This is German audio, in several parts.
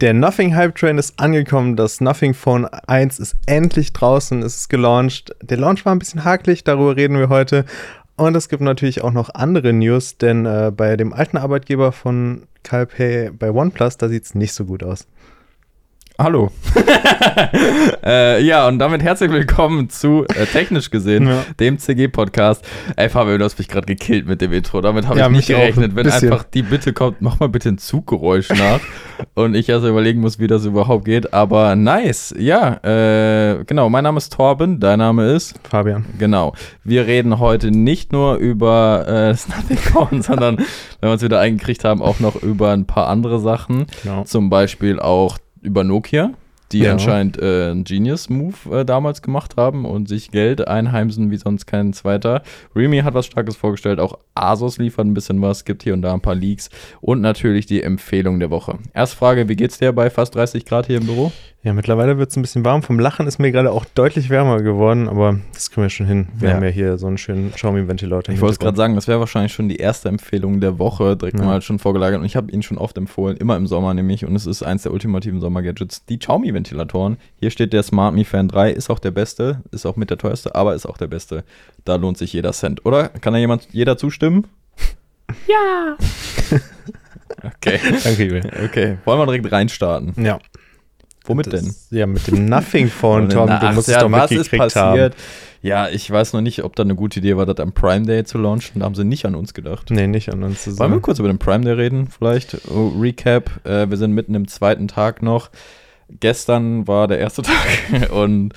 Der Nothing Hype Train ist angekommen. Das Nothing Phone 1 ist endlich draußen, es ist gelauncht. Der Launch war ein bisschen hakelig, darüber reden wir heute. Und es gibt natürlich auch noch andere News, denn äh, bei dem alten Arbeitgeber von CalPay bei OnePlus, da sieht es nicht so gut aus. Hallo. äh, ja, und damit herzlich willkommen zu äh, Technisch gesehen, ja. dem CG-Podcast. Ey, Fabio, du hast mich gerade gekillt mit dem Intro. Damit habe ja, ich nicht gerechnet. Ein Wenn einfach die Bitte kommt, mach mal bitte ein Zuggeräusch nach. und ich erst überlegen muss, wie das überhaupt geht. Aber nice. Ja, äh, genau. Mein Name ist Torben, dein Name ist Fabian. Genau. Wir reden heute nicht nur über äh, Nothing Phone, sondern, wenn wir uns wieder eingekriegt haben, auch noch über ein paar andere Sachen. Genau. Zum Beispiel auch über Nokia, die ja. anscheinend äh, einen Genius-Move äh, damals gemacht haben und sich Geld einheimsen wie sonst kein zweiter. Remy hat was Starkes vorgestellt, auch Asus liefert ein bisschen was, gibt hier und da ein paar Leaks und natürlich die Empfehlung der Woche. Erste Frage, wie geht's dir bei fast 30 Grad hier im Büro? Ja, mittlerweile wird es ein bisschen warm. Vom Lachen ist mir gerade auch deutlich wärmer geworden, aber das kriegen wir schon hin. Wir ja. haben ja hier so einen schönen Xiaomi-Ventilator. Ich wollte es gerade sagen, das wäre wahrscheinlich schon die erste Empfehlung der Woche, direkt ja. mal schon vorgelagert. Und ich habe ihn schon oft empfohlen, immer im Sommer nämlich. Und es ist eins der ultimativen Sommer-Gadgets, die Xiaomi-Ventilatoren. Hier steht der Smart Mi Fan 3, ist auch der beste, ist auch mit der teuerste, aber ist auch der beste. Da lohnt sich jeder Cent, oder? Kann da jemand, jeder zustimmen? Ja! okay. Danke, Okay, wollen wir direkt reinstarten? Ja. Womit das, denn? Ja, mit dem Nothing Phone, Tom. Du musst es doch was ist passiert? Haben. Ja, ich weiß noch nicht, ob da eine gute Idee war, das am Prime Day zu launchen. Da haben sie nicht an uns gedacht. Nee, nicht an uns. Wollen wir kurz über den Prime Day reden, vielleicht? Oh, Recap. Äh, wir sind mitten im zweiten Tag noch gestern war der erste Tag und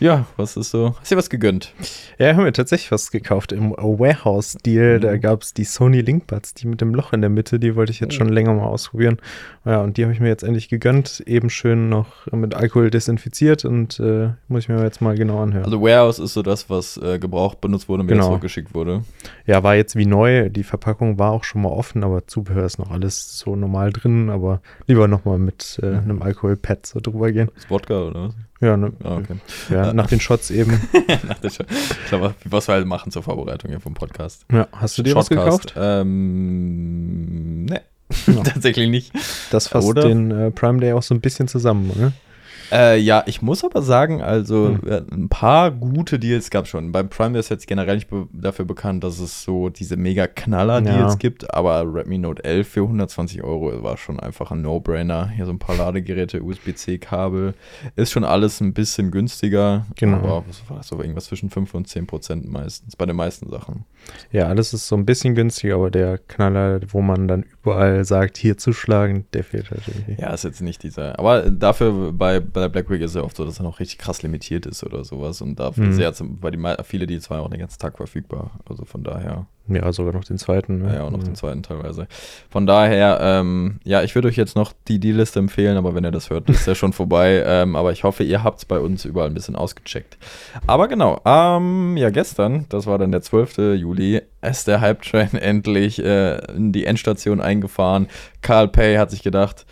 ja, was ist so? Hast du dir was gegönnt? Ja, haben wir tatsächlich was gekauft im Warehouse-Deal. Mhm. Da gab es die Sony Linkbuds, die mit dem Loch in der Mitte, die wollte ich jetzt schon länger mal ausprobieren. Ja, und die habe ich mir jetzt endlich gegönnt. Eben schön noch mit Alkohol desinfiziert und äh, muss ich mir jetzt mal genau anhören. Also Warehouse ist so das, was äh, gebraucht benutzt wurde, mir genau. zurückgeschickt wurde. Ja, war jetzt wie neu. Die Verpackung war auch schon mal offen, aber Zubehör ist noch alles so normal drin. Aber lieber nochmal mit äh, mhm. einem Alkoholpad so drüber gehen. Ist Wodka oder was? Ja, ne, ah, okay. ja nach den Shots eben. nach den Shots. Ich glaube, was wir halt machen zur Vorbereitung hier vom Podcast. Ja, hast du dir Shotcast. was gekauft? Ähm, ne. Ja. Tatsächlich nicht. Das fasst Oder? den äh, Prime Day auch so ein bisschen zusammen, ne? Äh, ja, ich muss aber sagen, also hm. ein paar gute Deals gab es schon. Beim Prime ist jetzt generell nicht be dafür bekannt, dass es so diese mega Knaller-Deals ja. gibt, aber Redmi Note 11 für 120 Euro war schon einfach ein No-Brainer. Hier so ein paar Ladegeräte, USB-C-Kabel. Ist schon alles ein bisschen günstiger. Genau. Aber was war das so irgendwas zwischen 5 und 10 Prozent meistens, bei den meisten Sachen. Ja, alles ist so ein bisschen günstiger, aber der Knaller, wo man dann überall sagt, hier zuschlagen, der fehlt halt irgendwie. Ja, ist jetzt nicht dieser. Aber dafür bei bei der Black Week ist ja oft so, dass er noch richtig krass limitiert ist oder sowas. Und dafür mhm. sehr, weil die viele, die zwei auch den ganzen Tag verfügbar. Also von daher. Ja, sogar noch den zweiten. Ne? Ja, auch noch mhm. den zweiten teilweise. Von daher, ähm, ja, ich würde euch jetzt noch die D-Liste empfehlen, aber wenn ihr das hört, ist ja schon vorbei. Ähm, aber ich hoffe, ihr habt es bei uns überall ein bisschen ausgecheckt. Aber genau, ähm, ja, gestern, das war dann der 12. Juli, ist der Hype-Train endlich äh, in die Endstation eingefahren. Carl Pay hat sich gedacht,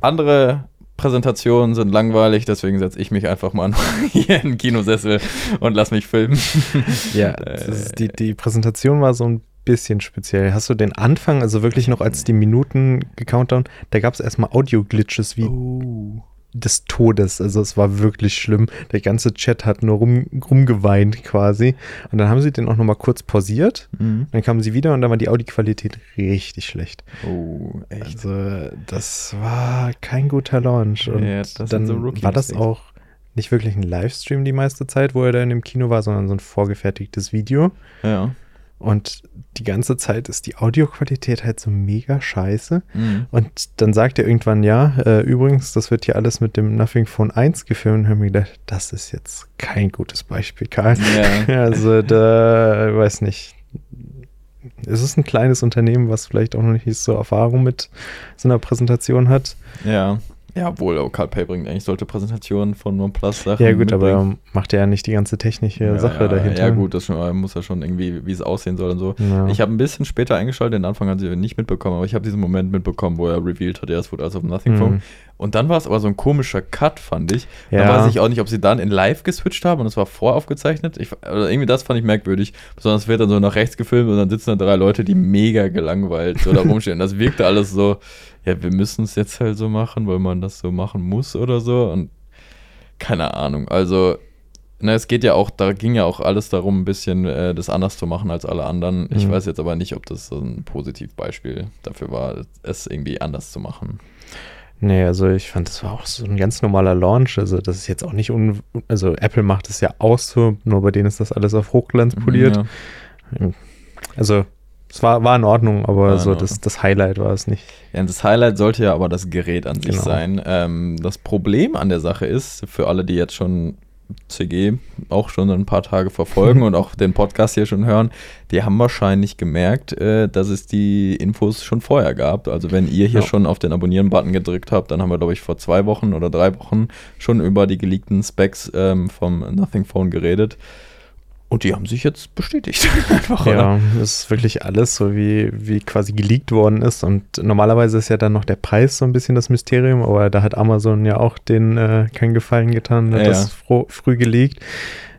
andere Präsentationen sind langweilig, deswegen setze ich mich einfach mal hier in den Kinosessel und lass mich filmen. Ja, ist, die, die Präsentation war so ein bisschen speziell. Hast du den Anfang, also wirklich noch als die Minuten gecountdown, da gab es erstmal Audio-Glitches wie. Oh des Todes. Also es war wirklich schlimm. Der ganze Chat hat nur rum, rumgeweint quasi. Und dann haben sie den auch nochmal kurz pausiert. Mhm. Dann kamen sie wieder und dann war die Audioqualität richtig schlecht. Oh, echt? Also das war kein guter Launch. Und ja, dann so war das auch nicht wirklich ein Livestream die meiste Zeit, wo er da in dem Kino war, sondern so ein vorgefertigtes Video. Ja. Und die ganze Zeit ist die Audioqualität halt so mega scheiße. Mhm. Und dann sagt er irgendwann, ja, äh, übrigens, das wird hier alles mit dem Nothing Phone 1 gefilmt. Und haben mir gedacht, das ist jetzt kein gutes Beispiel, Karl. Ja. also da, weiß nicht. Es ist ein kleines Unternehmen, was vielleicht auch noch nicht so Erfahrung mit so einer Präsentation hat. Ja. Ja, obwohl oh, Carl Pay bringt eigentlich sollte Präsentationen von OnePlus Sachen. Ja, gut, mitbringen. aber macht er ja nicht die ganze technische ja, Sache ja, dahinter. Ja, gut, das muss ja schon irgendwie, wie es aussehen soll und so. Ja. Ich habe ein bisschen später eingeschaltet, den Anfang hat sie nicht mitbekommen, aber ich habe diesen Moment mitbekommen, wo er revealed hat, ja, es wurde alles auf Nothing mhm. Phone. Und dann war es aber so ein komischer Cut, fand ich. Ja. Da weiß ich auch nicht, ob sie dann in live geswitcht haben und es war voraufgezeichnet. Ich, also irgendwie das fand ich merkwürdig. Besonders wird dann so nach rechts gefilmt und dann sitzen da drei Leute, die mega gelangweilt so da rumstehen. Das wirkte alles so ja, wir müssen es jetzt halt so machen, weil man das so machen muss oder so. Und keine Ahnung. Also, na, es geht ja auch, da ging ja auch alles darum, ein bisschen äh, das anders zu machen als alle anderen. Ich Mhm. weiß jetzt aber nicht, ob das so ein Positivbeispiel dafür war, es irgendwie anders zu machen. Nee, also ich fand, das war auch so ein ganz normaler Launch. Also das ist jetzt auch nicht un... Also Apple macht es ja auch so, nur bei denen ist das alles auf Hochglanz poliert. Ja. Also es war, war in Ordnung, aber in so das, das Highlight war es nicht. Ja, das Highlight sollte ja aber das Gerät an sich Genau. sein. Ähm, das Problem an der Sache ist, für alle, die jetzt schon CG auch schon ein paar Tage verfolgen und auch den Podcast hier schon hören, die haben wahrscheinlich gemerkt, äh, dass es die Infos schon vorher gab. Also wenn ihr hier Ja. schon auf den Abonnieren-Button gedrückt habt, dann haben wir, glaube ich, vor zwei Wochen oder drei Wochen schon über die geleakten Specs ähm, vom Nothing Phone geredet. Und die haben sich jetzt bestätigt. Einfach? Ja, das ist wirklich alles so, wie, wie quasi geleakt worden ist. Und normalerweise ist ja dann noch der Preis so ein bisschen das Mysterium, aber da hat Amazon ja auch den äh, keinen Gefallen getan, hat Ja, das ja. früh geleakt.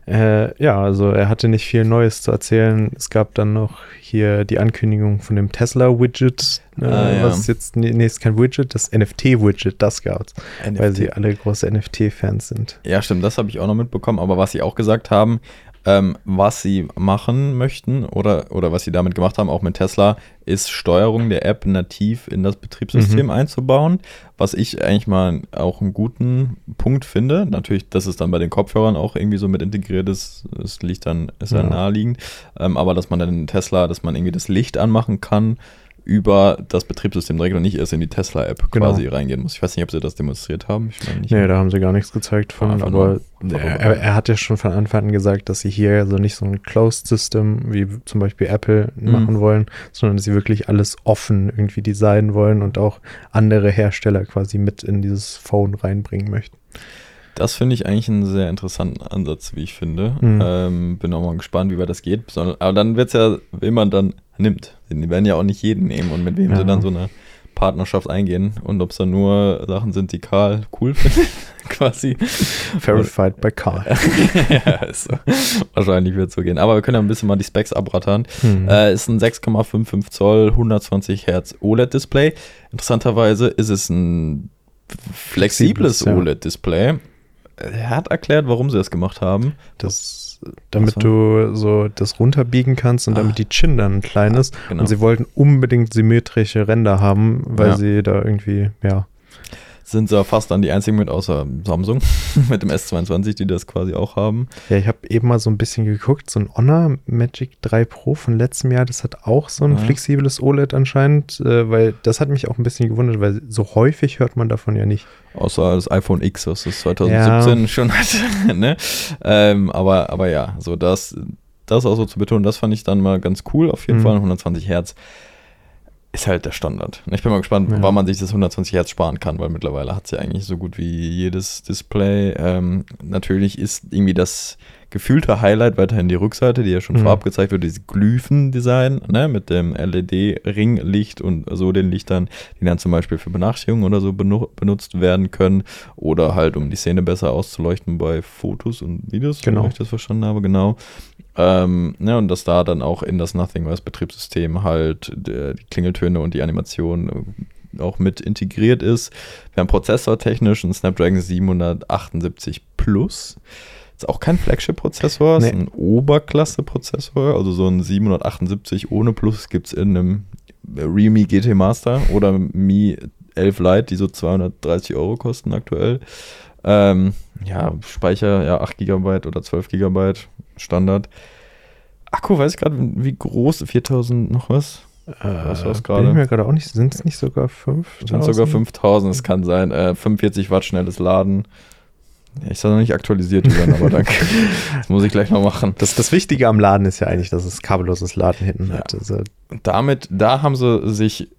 Äh, ja, also er hatte nicht viel Neues zu erzählen. Es gab dann noch hier die Ankündigung von dem Tesla-Widget, äh, Ah, ja. was jetzt, nee, ist kein Widget, das NFT-Widget, das gab's, weil NFT. sie alle große NFT-Fans sind. Ja, stimmt, das habe ich auch noch mitbekommen. Aber was sie auch gesagt haben, ähm, was sie machen möchten oder, oder was sie damit gemacht haben, auch mit Tesla, ist Steuerung der App nativ in das Betriebssystem Mhm. einzubauen. Was ich eigentlich mal auch einen guten Punkt finde. Natürlich, dass es dann bei den Kopfhörern auch irgendwie so mit integriert ist, das liegt dann, ist ja Ja. naheliegend. Ähm, aber dass man dann in Tesla, dass man irgendwie das Licht anmachen kann über das Betriebssystem direkt und nicht erst in die Tesla-App Genau. quasi reingehen muss. Ich weiß nicht, ob sie das demonstriert haben. Ich nicht. Nee, da haben sie gar nichts gezeigt von, Einfach aber nur er, er, hat ja schon von Anfang an gesagt, dass sie hier so nicht so ein Closed System wie zum Beispiel Apple Mhm. machen wollen, sondern dass sie wirklich alles offen irgendwie designen wollen und auch andere Hersteller quasi mit in dieses Phone reinbringen möchten. Das finde ich eigentlich einen sehr interessanten Ansatz, wie ich finde. Mhm. Ähm, bin auch mal gespannt, wie weit das geht. Aber dann wird es ja, wen man dann nimmt. Die werden ja auch nicht jeden nehmen und mit wem Ja. sie dann so eine Partnerschaft eingehen und ob es dann nur Sachen sind, die Karl cool findet, quasi. Verified by Carl. ja, ist so. Wahrscheinlich wird es so gehen. Aber wir können ja ein bisschen mal die Specs abrattern. Hm. Äh, ist ein 6,55 Zoll, 120 Hertz OLED-Display. Interessanterweise ist es ein flexibles Flexibles, ja. OLED-Display. Er hat erklärt, warum sie das gemacht haben. Das, damit du so das runterbiegen kannst und Ah. damit die Chin dann klein ist. Genau. Und sie wollten unbedingt symmetrische Ränder haben, weil Ja. sie da irgendwie, ja, Sind sie fast dann die einzigen mit, außer Samsung, mit dem S22, die das quasi auch haben. Ja, ich habe eben mal so ein bisschen geguckt. So ein Honor Magic 3 Pro von letztem Jahr, das hat auch so ein Ja. flexibles OLED anscheinend, äh, weil das hat mich auch ein bisschen gewundert, weil so häufig hört man davon ja nicht. Außer das iPhone X, was es 2017 schon hatte. ne? ähm, aber, aber ja, so das, das auch so zu betonen, das fand ich dann mal ganz cool. Auf jeden Mhm. Fall 120 Hertz ist halt der Standard. Ich bin mal gespannt, Ja. wann man sich das 120 Hertz sparen kann, weil mittlerweile hat es ja eigentlich so gut wie jedes Display. Ähm, natürlich ist irgendwie das gefühlte Highlight weiterhin die Rückseite, die ja schon Mhm. vorab gezeigt wird, dieses Glyphen-Design, ne, mit dem LED-Ringlicht und so den Lichtern, die dann zum Beispiel für Benachrichtigungen oder so benu benutzt werden können oder halt, um die Szene besser auszuleuchten bei Fotos und Videos, Genau. wenn ich das verstanden habe, genau. Ähm, ne, und dass da dann auch in das Nothing OS Betriebssystem halt der, die Klingeltöne und die Animation äh, auch mit integriert ist. Wir haben prozessortechnisch einen Snapdragon 778 Plus. Ist auch kein Flagship-Prozessor, ist Nee. ein Oberklasse-Prozessor. Also so ein 778 ohne Plus gibt es in einem Realme GT Master oder Mi 11 Lite, die so 230 Euro kosten aktuell. Ähm, ja, Speicher, ja, 8 GB oder 12 GB Standard. Akku, weiß ich gerade, wie groß, 4000 noch was? Was war's Äh, gerade? Bin ich mir gerade auch nicht, sind es nicht sogar 5? Sind sogar 5000, es kann sein. Äh, 45 Watt schnelles Laden. Ich habe noch nicht aktualisiert, Julian, aber danke. Das muss ich gleich noch machen. Das, das Wichtige am Laden ist ja eigentlich, dass es kabelloses Laden hinten Ja. hat. Also, damit, da haben sie sich,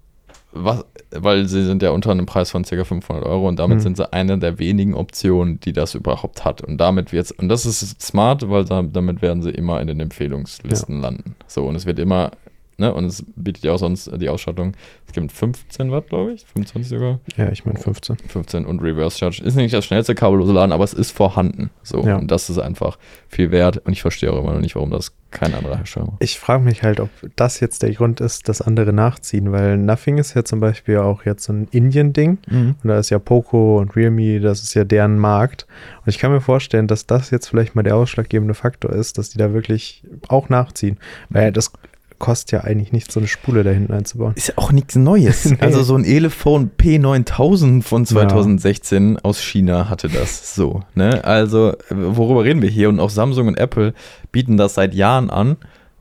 was, weil sie sind ja unter einem Preis von ca. 500 Euro und damit Mhm. sind sie eine der wenigen Optionen, die das überhaupt hat. Und damit wird's, und das ist smart, weil da, damit werden sie immer in den Empfehlungslisten landen. So, und es wird immer ne, und es bietet ja auch sonst die Ausstattung. Es gibt 15 Watt, glaube ich, 25 sogar. Ja, ich meine 15. 15 und Reverse Charge. Ist nicht das schnellste kabellose Laden, aber es ist vorhanden. So, Ja. und das ist einfach viel wert. Und ich verstehe auch immer noch nicht, warum das kein anderer Hersteller macht. Ich frage mich halt, ob das jetzt der Grund ist, dass andere nachziehen, weil Nothing ist ja zum Beispiel auch jetzt so ein Indien-Ding. Und da ist ja Poco und Realme, das ist ja deren Markt. Und ich kann mir vorstellen, dass das jetzt vielleicht mal der ausschlaggebende Faktor ist, dass die da wirklich auch nachziehen. Weil das kostet ja eigentlich nichts, so eine Spule da hinten einzubauen. Ist ja auch nichts Neues. Nee. Also so ein Elephone P9000 von 2016 aus China hatte das so. Ne? Also worüber reden wir hier? Und auch Samsung und Apple bieten das seit Jahren an.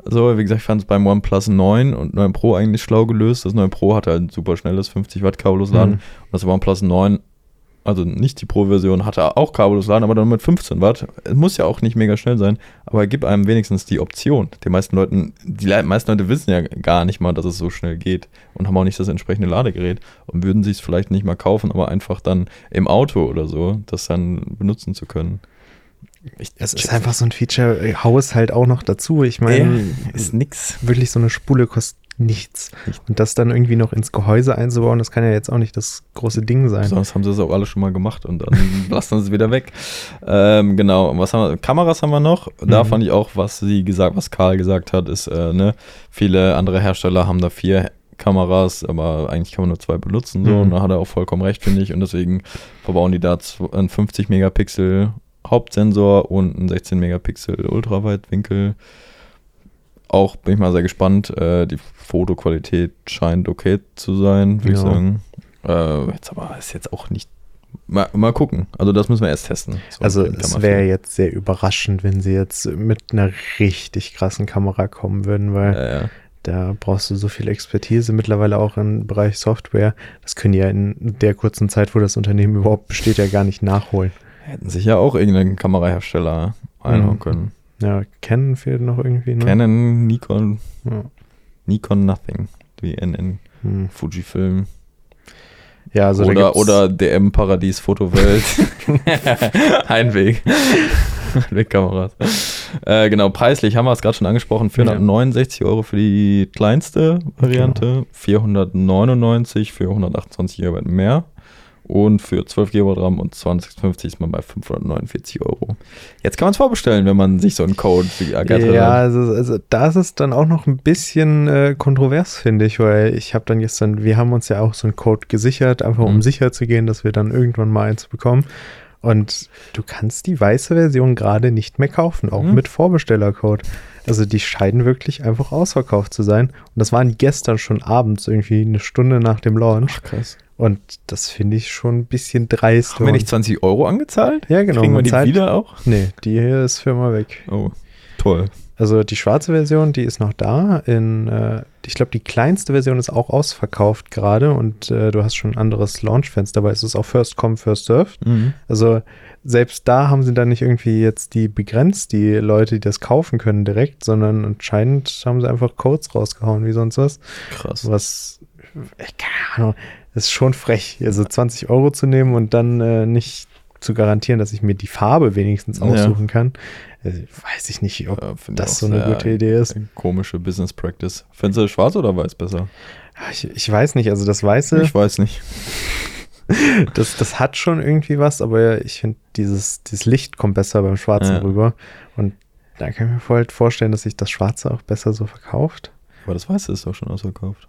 So, wie gesagt, ich fand es beim OnePlus 9 und 9 Pro eigentlich schlau gelöst. Das 9 Pro hatte halt ein super schnelles 50 Watt kabellos Laden. Mhm. Und das OnePlus 9, also nicht die Pro-Version, hatte auch kabellos Laden, aber dann mit 15 Watt. Es muss ja auch nicht mega schnell sein, aber gib einem wenigstens die Option. Die meisten Leuten, die meisten Leute wissen ja gar nicht mal, dass es so schnell geht und haben auch nicht das entsprechende Ladegerät und würden sich es vielleicht nicht mal kaufen, aber einfach dann im Auto oder so, das dann benutzen zu können. Ich, Es ist einfach so ein Feature, äh, hau es halt auch noch dazu. Ich meine, ist nix. wirklich so eine Spule kostet nichts. Nicht. Und das dann irgendwie noch ins Gehäuse einzubauen, das kann ja jetzt auch nicht das große Ding sein. Sonst haben sie es auch alle schon mal gemacht und dann lassen sie es wieder weg. Ähm, genau, und was haben wir? Kameras haben wir noch. Da Mhm. fand ich auch, was sie gesagt, was Karl gesagt hat, ist, äh, ne, viele andere Hersteller haben da vier Kameras, aber eigentlich kann man nur zwei benutzen. So, Mhm. und da hat er auch vollkommen recht, finde ich. Und deswegen verbauen die da einen 50 Megapixel Hauptsensor und einen 16 Megapixel Ultraweitwinkel. Auch bin ich mal sehr gespannt. Äh, die Fotoqualität scheint okay zu sein, würde ich Ja. sagen. Äh, jetzt aber ist jetzt auch nicht. Mal, mal gucken. Also das müssen wir erst testen. So, Also es wäre jetzt sehr überraschend, wenn sie jetzt mit einer richtig krassen Kamera kommen würden, weil Ja, ja. da brauchst du so viel Expertise mittlerweile auch im Bereich Software. Das können die ja in der kurzen Zeit, wo das Unternehmen überhaupt besteht, ja gar nicht nachholen. Hätten sich ja auch irgendeinen Kamerahersteller einhauen Mhm. können. Ja, Canon fehlt noch irgendwie, ne? Canon, Nikon, Ja. Nikon Nothing. Wie NN, Hm. Fujifilm. Ja, also oder, oder DM Paradies Fotowelt. Einweg. Einwegkameras. Äh, genau, preislich haben wir es gerade schon angesprochen. 469 Euro für die kleinste Variante, 499 für 128 GB mehr. Und für 12 GB RAM und 2050 ist man bei 549 Euro. Jetzt kann man es vorbestellen, wenn man sich so einen Code wie ergattert Ja, hat. also, also da ist es dann auch noch ein bisschen äh, kontrovers, finde ich, weil ich habe dann gestern, wir haben uns ja auch so einen Code gesichert, einfach um Mhm. sicher zu gehen, dass wir dann irgendwann mal eins bekommen. Und du kannst die weiße Version gerade nicht mehr kaufen, auch Mhm. mit Vorbestellercode. Also die scheinen wirklich einfach ausverkauft zu sein. Und das waren gestern schon abends, irgendwie eine Stunde nach dem Launch. Ach, krass. Und das finde ich schon ein bisschen dreist. Haben wir nicht 20 Euro angezahlt? ja, genau. Kriegen wir die zahlt- wieder auch? Nee, die hier ist für immer weg. Oh, toll. Also die schwarze Version, die ist noch da. In, äh, ich glaube, die kleinste Version ist auch ausverkauft gerade und äh, du hast schon ein anderes Launchfenster, aber es ist auch First Come, First Served. Mhm. Also selbst da haben sie dann nicht irgendwie jetzt die begrenzt, die Leute, die das kaufen können direkt, sondern anscheinend haben sie einfach Codes rausgehauen wie sonst was. Krass. Was, keine Ahnung, ist schon frech, also 20 Euro zu nehmen und dann äh, nicht zu garantieren, dass ich mir die Farbe wenigstens Ja. aussuchen kann. Also, weiß ich nicht, ob Ja, das auch so eine gute Idee ist. Komische Business Practice. Findest du schwarz oder weiß besser? Ja, Ich, ich weiß nicht, also das Weiße, Ich weiß nicht. das, das hat schon irgendwie was, aber ich finde, dieses, dieses Licht kommt besser beim Schwarzen Ja. rüber. Und da kann ich mir voll vorstellen, dass sich das Schwarze auch besser so verkauft. Aber das Weiße ist doch schon ausverkauft.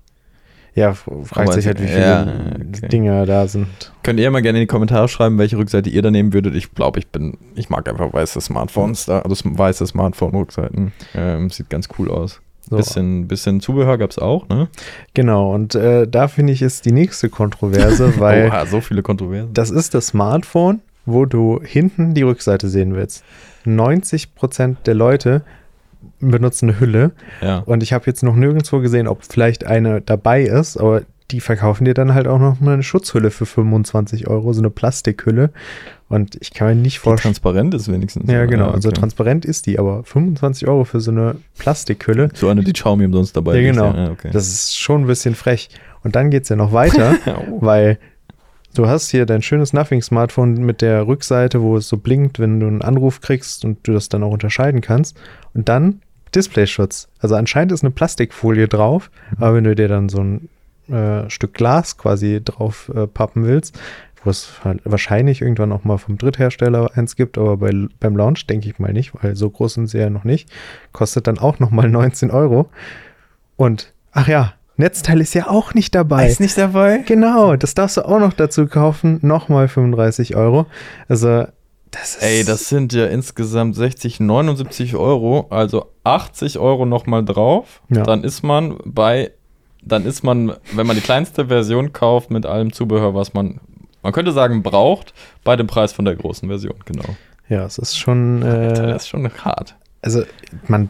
Ja, fragt sich halt, wie viele ja, okay. Dinge da sind. Könnt ihr mal gerne in die Kommentare schreiben, welche Rückseite ihr da nehmen würdet. Ich glaube, ich bin, ich mag einfach weiße Smartphones da, also weiße Smartphone-Rückseiten. Ähm, sieht ganz cool aus. So. Bisschen, bisschen Zubehör gab es auch, ne? Genau, und äh, da finde ich ist die nächste Kontroverse, weil Oha, so viele Kontroversen. das ist das Smartphone, wo du hinten die Rückseite sehen willst. 90% der Leute benutzen eine Hülle ja. und ich habe jetzt noch nirgendwo gesehen, ob vielleicht eine dabei ist, aber die verkaufen dir dann halt auch noch mal eine Schutzhülle für 25 Euro, so eine Plastikhülle. Und ich kann mir nicht Die vorstellen. transparent ist wenigstens. Ja, genau. Also okay. transparent ist die, aber 25 Euro für so eine Plastikhülle, So eine, die Xiaomi umsonst dabei Ja, ist, genau. Ja, okay. das ist schon ein bisschen frech. Und dann geht es ja noch weiter. Oh. weil du hast hier dein schönes Nothing-Smartphone mit der Rückseite, wo es so blinkt, wenn du einen Anruf kriegst und du das dann auch unterscheiden kannst. Und dann Displayschutz. Also anscheinend ist eine Plastikfolie drauf, mhm. aber wenn du dir dann so ein äh, Stück Glas quasi drauf äh, pappen willst, wo es halt wahrscheinlich irgendwann auch mal vom Dritthersteller eins gibt, aber bei, beim Launch denke ich mal nicht, weil so groß sind sie ja noch nicht. Kostet dann auch nochmal 19 Euro. Und, ach ja, Netzteil ist ja auch nicht dabei. Ist nicht dabei? Genau, das darfst du auch noch dazu kaufen. Nochmal 35 Euro. Also, das ist. Ey, das sind ja insgesamt 60, 79 Euro. Also 80 Euro nochmal drauf. Ja. Dann ist man bei. Dann ist man, wenn man die kleinste Version kauft mit allem Zubehör, was man, man könnte sagen, braucht, bei dem Preis von der großen Version, genau. Ja, es ist schon. Äh, das ist schon hart. Also, man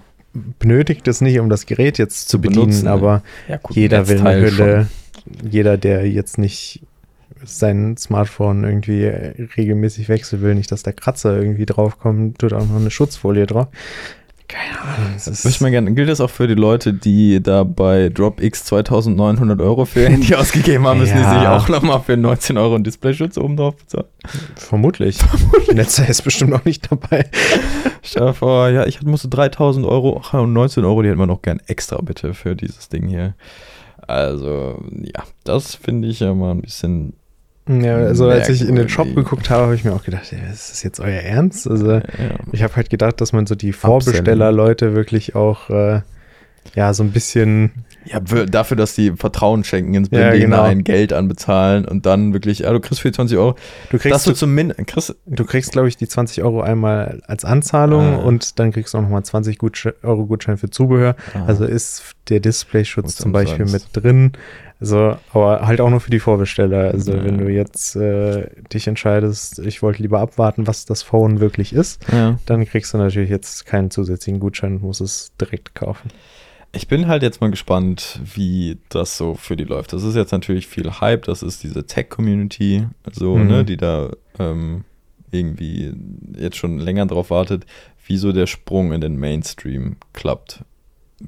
benötigt es nicht, um das Gerät jetzt zu, bedienen, benutzen, aber ja, gut, jeder will eine Hülle. Schon. Jeder, der jetzt nicht sein Smartphone irgendwie regelmäßig wechseln will, nicht, dass der Kratzer irgendwie draufkommt, tut auch noch eine Schutzfolie drauf. Keine Ahnung. Das ist mal gerne. Gilt das auch für die Leute, die da bei DropX 2900 Euro für ihr Handy ausgegeben haben? Müssen ja. die sich auch nochmal für 19 Euro einen Displayschutz oben drauf bezahlen? Vermutlich. Vermutlich. Netzer ist bestimmt noch nicht dabei. Stell dir vor, ja, ich musste 3000 Euro ach, und 19 Euro, die hätten wir noch gern extra bitte für dieses Ding hier. Also, ja, das finde ich ja mal ein bisschen ja, also als ich in den Shop geguckt habe, habe ich mir auch gedacht, ja, ist das jetzt euer Ernst? Also ja. ich habe halt gedacht, dass man so die Vorbesteller-Leute wirklich auch äh, ja so ein bisschen ja, dafür, dass die Vertrauen schenken ins Blinde ja, genau. hinein, Geld anbezahlen und dann wirklich, ja, du kriegst für die 20 Euro. Du kriegst, du, kriegst, du kriegst, glaube ich, die 20 Euro einmal als Anzahlung ah. und dann kriegst du auch nochmal 20 Gutsche Euro Gutschein für Zubehör. Ah. Also ist der Displayschutz zum Beispiel mit drin. Also, aber halt auch nur für die Vorbesteller. Also, ja. wenn du jetzt äh, dich entscheidest, ich wollte lieber abwarten, was das Phone wirklich ist, ja. dann kriegst du natürlich jetzt keinen zusätzlichen Gutschein und musst es direkt kaufen. Ich bin halt jetzt mal gespannt, wie das so für die läuft. Das ist jetzt natürlich viel Hype, das ist diese Tech-Community, so, mhm. ne, die da ähm, irgendwie jetzt schon länger drauf wartet, wie so der Sprung in den Mainstream klappt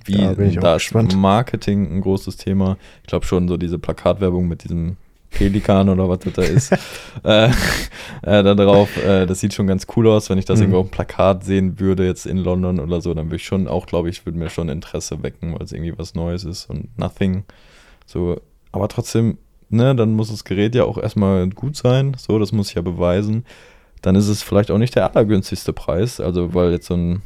wie da, da ist Marketing ein großes Thema. Ich glaube schon so diese Plakatwerbung mit diesem Pelikan oder was das da ist, äh, äh, da drauf. Äh, das sieht schon ganz cool aus. Wenn ich das mhm. irgendwo auf dem Plakat sehen würde, jetzt in London oder so, dann würde ich schon auch, glaube ich, würde mir schon Interesse wecken, weil es irgendwie was Neues ist und nothing. So, aber trotzdem, ne, dann muss das Gerät ja auch erstmal gut sein. So, das muss ich ja beweisen. Dann ist es vielleicht auch nicht der allergünstigste Preis. Also, weil jetzt so ein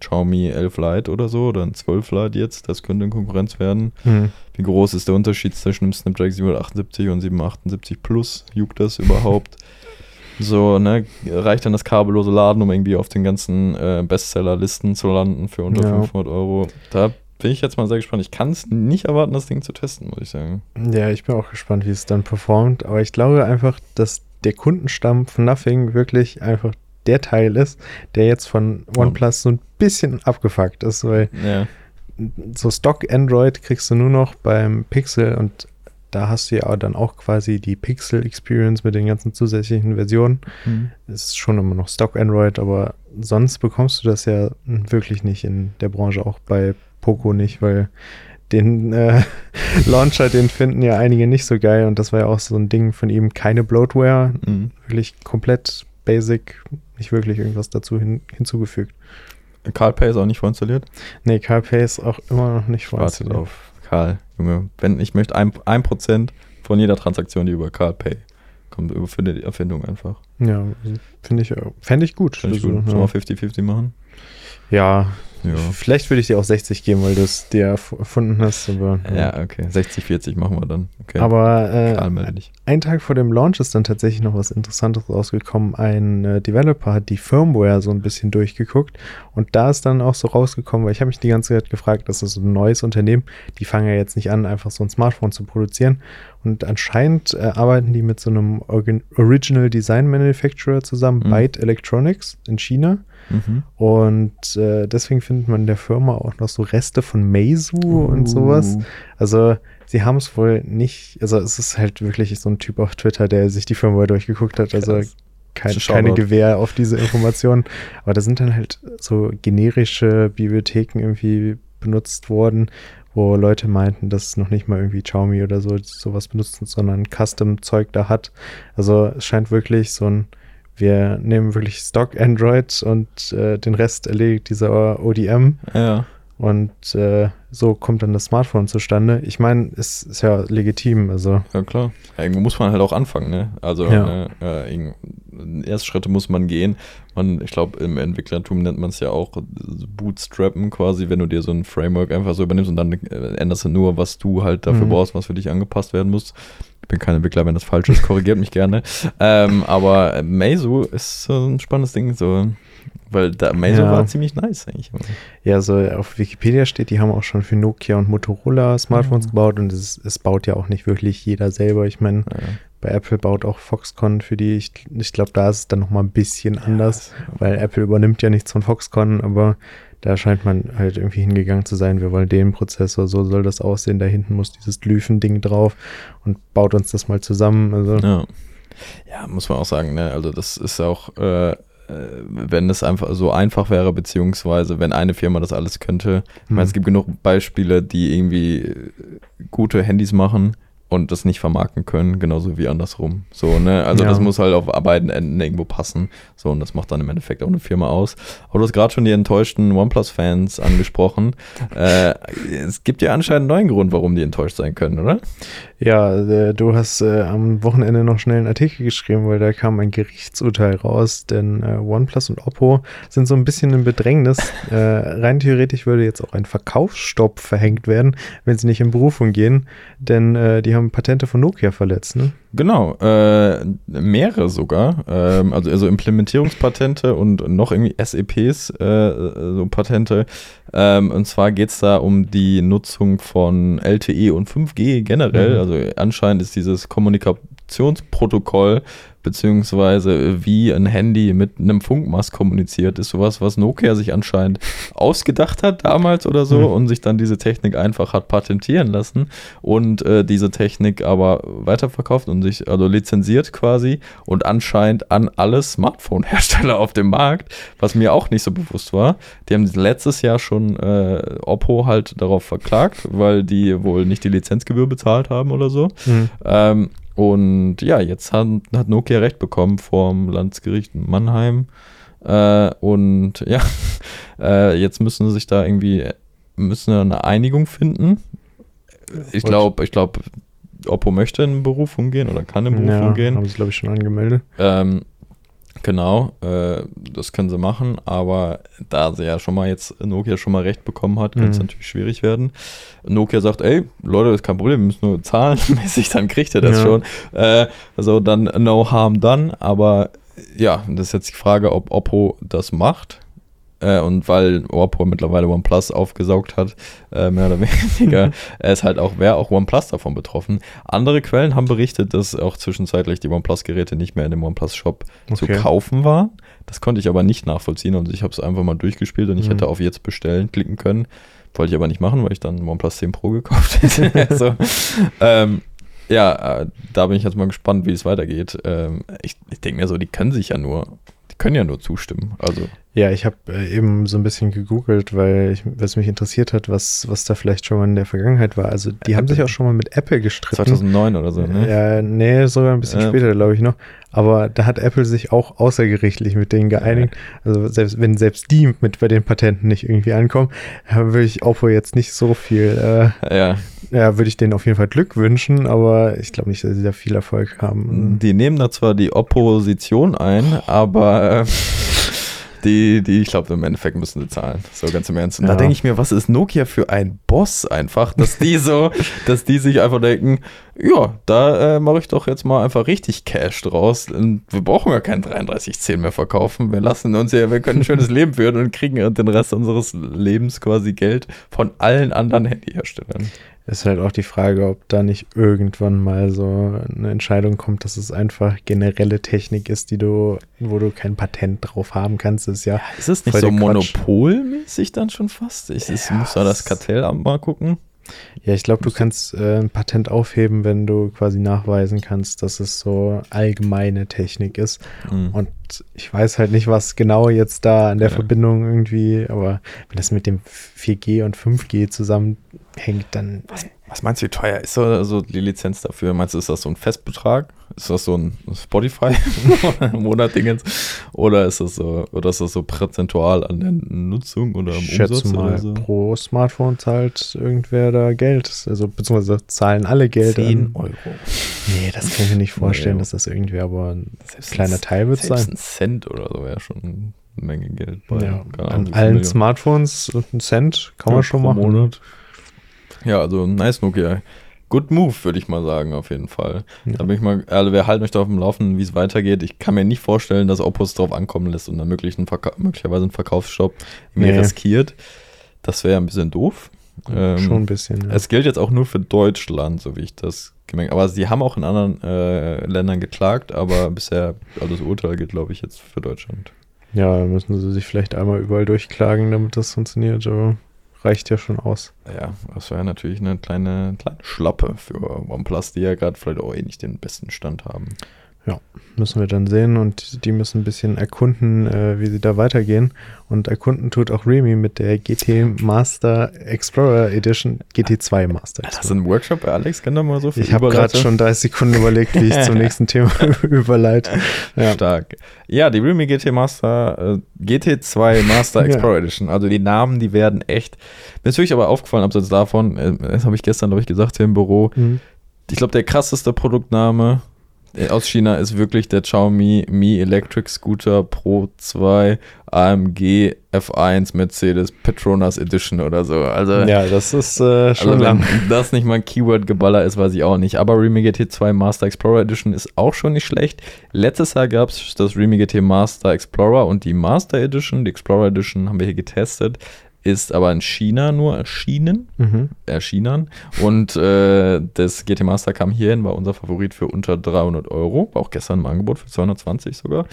Xiaomi 11 Lite oder so oder ein 12 Lite jetzt, das könnte in Konkurrenz werden. Mhm. Wie groß ist der Unterschied zwischen dem Snapdragon 778 und 778 Plus? Juckt das überhaupt? so, ne, reicht dann das kabellose Laden, um irgendwie auf den ganzen äh, Bestseller-Listen zu landen für unter ja. 500 Euro? Da bin ich jetzt mal sehr gespannt. Ich kann es nicht erwarten, das Ding zu testen, muss ich sagen. Ja, ich bin auch gespannt, wie es dann performt. Aber ich glaube einfach, dass der Kundenstamm von Nothing wirklich einfach der Teil ist, der jetzt von OnePlus so ein bisschen abgefuckt ist, weil ja. so Stock Android kriegst du nur noch beim Pixel und da hast du ja dann auch quasi die Pixel Experience mit den ganzen zusätzlichen Versionen. Mhm. Ist schon immer noch Stock Android, aber sonst bekommst du das ja wirklich nicht in der Branche, auch bei Poco nicht, weil den äh, Launcher, den finden ja einige nicht so geil und das war ja auch so ein Ding von ihm, keine Bloatware, mhm. wirklich komplett basic, nicht wirklich irgendwas dazu hin, hinzugefügt. CarPay ist auch nicht vorinstalliert? Nee, CarPay ist auch immer noch nicht vorinstalliert. Wartet auf Karl, Junge. Wenn ich möchte ein, ein Prozent von jeder Transaktion, die über CarPay kommt, über für die Erfindung einfach. Ja, finde ich, fände ich gut. Fände ich gut. Sollen wir 50-50 machen? Ja, ja. Vielleicht würde ich dir auch 60 geben, weil du es dir erfunden hast. Aber, ja. ja, okay. 60, 40 machen wir dann. Okay. Aber äh, ein Tag vor dem Launch ist dann tatsächlich noch was Interessantes rausgekommen. Ein äh, Developer hat die Firmware so ein bisschen durchgeguckt und da ist dann auch so rausgekommen, weil ich habe mich die ganze Zeit gefragt, das ist ein neues Unternehmen, die fangen ja jetzt nicht an, einfach so ein Smartphone zu produzieren. Und anscheinend äh, arbeiten die mit so einem Organ Original Design Manufacturer zusammen, mhm. Byte Electronics in China. Mhm. Und äh, deswegen findet man in der Firma auch noch so Reste von Meizu uh. und sowas. Also sie haben es wohl nicht, also es ist halt wirklich so ein Typ auf Twitter, der sich die Firma durchgeguckt hat. Also kein, keine Gewähr auf diese Informationen. Aber da sind dann halt so generische Bibliotheken irgendwie benutzt worden, wo Leute meinten, dass noch nicht mal irgendwie Xiaomi oder so sowas benutzen, sondern Custom-Zeug da hat. Also es scheint wirklich so ein wir nehmen wirklich Stock Android und äh, den Rest erledigt dieser ODM. Ja. Und äh, so kommt dann das Smartphone zustande. Ich meine, es ist ja legitim. Also. Ja, klar. Ja, irgendwo muss man halt auch anfangen, ne? Also ja. äh, Erstschritte muss man gehen. Man, ich glaube, im Entwicklertum nennt man es ja auch Bootstrappen quasi, wenn du dir so ein Framework einfach so übernimmst und dann äh, änderst du nur, was du halt dafür mhm. brauchst, was für dich angepasst werden muss. Ich bin kein Entwickler, wenn das falsch ist, korrigiert mich gerne. Ähm, aber Meizu ist so ein spannendes Ding. So weil da Meizu ja. war ziemlich nice eigentlich. Ja, so auf Wikipedia steht, die haben auch schon für Nokia und Motorola Smartphones mhm. gebaut und es, es, baut ja auch nicht wirklich jeder selber. Ich meine, ja. bei Apple baut auch Foxconn für die. Ich, ich glaube, da ist es dann nochmal ein bisschen ja, anders, weil Apple übernimmt ja nichts von Foxconn, aber da scheint man halt irgendwie hingegangen zu sein, wir wollen den Prozessor, so soll das aussehen, da hinten muss dieses Glyphen-Ding drauf und baut uns das mal zusammen. Also. Ja. ja muss man auch sagen, ne? Also das ist auch äh, wenn es einfach so einfach wäre, beziehungsweise wenn eine Firma das alles könnte. Ich meine, es hm. gibt genug Beispiele, die irgendwie gute Handys machen und das nicht vermarkten können, genauso wie andersrum. So, ne? Also ja. das muss halt auf beiden Enden irgendwo passen. So, und das macht dann im Endeffekt auch eine Firma aus. Aber du hast gerade schon die enttäuschten OnePlus-Fans angesprochen. äh, es gibt ja anscheinend einen neuen Grund, warum die enttäuscht sein können, oder? Ja, äh, du hast äh, am Wochenende noch schnell einen Artikel geschrieben, weil da kam ein Gerichtsurteil raus, denn äh, OnePlus und Oppo sind so ein bisschen im Bedrängnis. äh, rein theoretisch würde jetzt auch ein Verkaufsstopp verhängt werden, wenn sie nicht in Berufung gehen, denn die haben Patente von Nokia verletzt, ne? Genau, äh, mehrere sogar. Ähm, also, also Implementierungspatente und noch irgendwie SEPs, so Patente. Ähm, und zwar geht es da um die Nutzung von LTE und 5G generell. Mhm. Also anscheinend ist dieses Kommunikationsprotokoll beziehungsweise wie ein Handy mit einem Funkmast kommuniziert, ist sowas, was Nokia sich anscheinend ausgedacht hat damals oder so mhm. und sich dann diese Technik einfach hat patentieren lassen und äh, diese Technik aber weiterverkauft und sich also lizenziert quasi und anscheinend an alle Smartphone-Hersteller auf dem Markt, was mir auch nicht so bewusst war. Die haben letztes Jahr schon äh, Oppo halt darauf verklagt, weil die wohl nicht die Lizenzgebühr bezahlt haben oder so. Mhm. Ähm, und ja, jetzt hat, hat Nokia recht bekommen vom Landesgericht Mannheim. Äh, und ja, äh, jetzt müssen sie sich da irgendwie müssen eine Einigung finden. Ich glaube, ich glaube, Oppo möchte in Berufung gehen oder kann in Berufung ja, gehen. Haben sie, glaube ich, schon angemeldet. Ähm, Genau, äh, das können sie machen, aber da sie ja schon mal jetzt Nokia schon mal recht bekommen hat, könnte es mhm. natürlich schwierig werden. Nokia sagt, ey, Leute, das ist kein Problem, wir müssen nur zahlenmäßig, dann kriegt ihr das ja. schon. Äh, also dann no harm done, aber ja, das ist jetzt die Frage, ob Oppo das macht. Äh, und weil Oppo mittlerweile OnePlus aufgesaugt hat, äh, mehr oder weniger, ist halt auch, wäre auch OnePlus davon betroffen. Andere Quellen haben berichtet, dass auch zwischenzeitlich die OnePlus-Geräte nicht mehr in dem OnePlus-Shop okay. zu kaufen waren. Das konnte ich aber nicht nachvollziehen und ich habe es einfach mal durchgespielt und ich mhm. hätte auf jetzt bestellen klicken können. Wollte ich aber nicht machen, weil ich dann OnePlus 10 Pro gekauft hätte. also, ähm, ja, äh, da bin ich jetzt mal gespannt, wie es weitergeht. Ähm, ich ich denke mir so, die können sich ja nur können ja nur zustimmen. Also. Ja, ich habe äh, eben so ein bisschen gegoogelt, weil ich, was mich interessiert hat, was, was da vielleicht schon mal in der Vergangenheit war. Also die Apple. haben sich auch schon mal mit Apple gestritten. 2009 oder so, ne? Ja, nee, sogar ein bisschen ja. später, glaube ich noch. Aber da hat Apple sich auch außergerichtlich mit denen geeinigt. Ja. Also selbst wenn selbst die mit bei den Patenten nicht irgendwie ankommen, würde ich Oppo jetzt nicht so viel, äh, ja. ja, würde ich denen auf jeden Fall Glück wünschen, aber ich glaube nicht, dass sie da viel Erfolg haben. Die nehmen da zwar die Opposition ein, aber äh, die, die, ich glaube, im Endeffekt müssen sie zahlen. So ganz im Ernst. Und ja. da denke ich mir, was ist Nokia für ein Boss einfach, dass die so, dass die sich einfach denken, ja, da äh, mache ich doch jetzt mal einfach richtig Cash draus. Und wir brauchen ja kein 3310 mehr verkaufen. Wir lassen uns ja, wir können ein schönes Leben führen und kriegen den Rest unseres Lebens quasi Geld von allen anderen Handyherstellern ist halt auch die Frage, ob da nicht irgendwann mal so eine Entscheidung kommt, dass es einfach generelle Technik ist, die du, wo du kein Patent drauf haben kannst. Ist ja. ist es nicht so monopolmäßig dann schon fast? Ich, ich ja, muss da das Kartellamt mal gucken. Ja, ich glaube, du kannst äh, ein Patent aufheben, wenn du quasi nachweisen kannst, dass es so allgemeine Technik ist. Mhm. Und ich weiß halt nicht, was genau jetzt da an der ja. Verbindung irgendwie, aber wenn das mit dem 4G und 5G zusammenhängt, dann. Was, Was meinst du, wie teuer ist so, so die Lizenz dafür? Meinst du, ist das so ein Festbetrag? Ist das so ein Spotify Monatdingens? Oder ist das so, oder ist das so prozentual an der Nutzung oder am schätze Umsatz? mal, oder so? pro Smartphone zahlt irgendwer da Geld. Also, beziehungsweise zahlen alle Geld. 10 an. Euro. Nee, das kann ich mir nicht vorstellen, Nee. dass das irgendwie aber ein Selbst kleiner ein- Teil wird sein. ein Cent oder so wäre schon eine Menge Geld. Bei, Ja, an allen. Smartphones einen Cent kann Ja, man schon machen. Monat. Ja, also nice Nokia. Good move, würde ich mal sagen, auf jeden Fall. Ja. Da bin ich mal, also wir halten euch da auf dem Laufenden, wie es weitergeht. Ich kann mir nicht vorstellen, dass Oppo es drauf ankommen lässt und dann möglichen Verka möglicherweise einen Verkaufsstopp irgendwie Nee. riskiert. Das wäre ein bisschen doof. Ähm, Schon ein bisschen. Ja. Es gilt jetzt auch nur für Deutschland, so wie ich das gemerkt habe. Aber sie haben auch in anderen äh, Ländern geklagt, aber bisher, also das Urteil gilt, glaube ich, jetzt für Deutschland. ja, da müssen sie sich vielleicht einmal überall durchklagen, damit das funktioniert, aber reicht ja schon aus. Ja, das wäre natürlich eine kleine, kleine Schlappe für OnePlus, die ja gerade vielleicht auch eh nicht den besten Stand haben. Müssen wir dann sehen und die müssen ein bisschen erkunden, äh, wie sie da weitergehen. Und erkunden tut auch Remy mit der GT Master Explorer Edition, GT2 Master Das ist Explorer. ein Workshop bei Alex, kann da mal so viel Ich habe gerade schon 30 Sekunden überlegt, wie ich zum nächsten Thema überleite. Ja. Stark. Ja, die Realme GT Master, äh, GT2 Master Ja. Explorer Edition. Also die Namen, die werden echt. Mir ist wirklich aber aufgefallen, abseits davon, äh, das habe ich gestern, glaube ich, gesagt hier im Büro. Mhm. Ich glaube, der krasseste Produktname aus China ist wirklich der Xiaomi Mi Electric Scooter Pro 2 AMG F1 Mercedes Petronas Edition oder so. Also ja, das ist äh, schon also lang. wenn das nicht mal ein Keyword-Geballer ist, weiß ich auch nicht. Aber Realme GT 2 Master Explorer Edition ist auch schon nicht schlecht. Letztes Jahr gab es das Realme GT Master Explorer und die Master Edition. Die Explorer Edition haben wir hier getestet. Ist aber in China nur erschienen. Mhm. Erschienen. Und äh, das GT Master kam hierhin, war unser Favorit für unter 300 Euro. War auch gestern im Angebot für 220 sogar.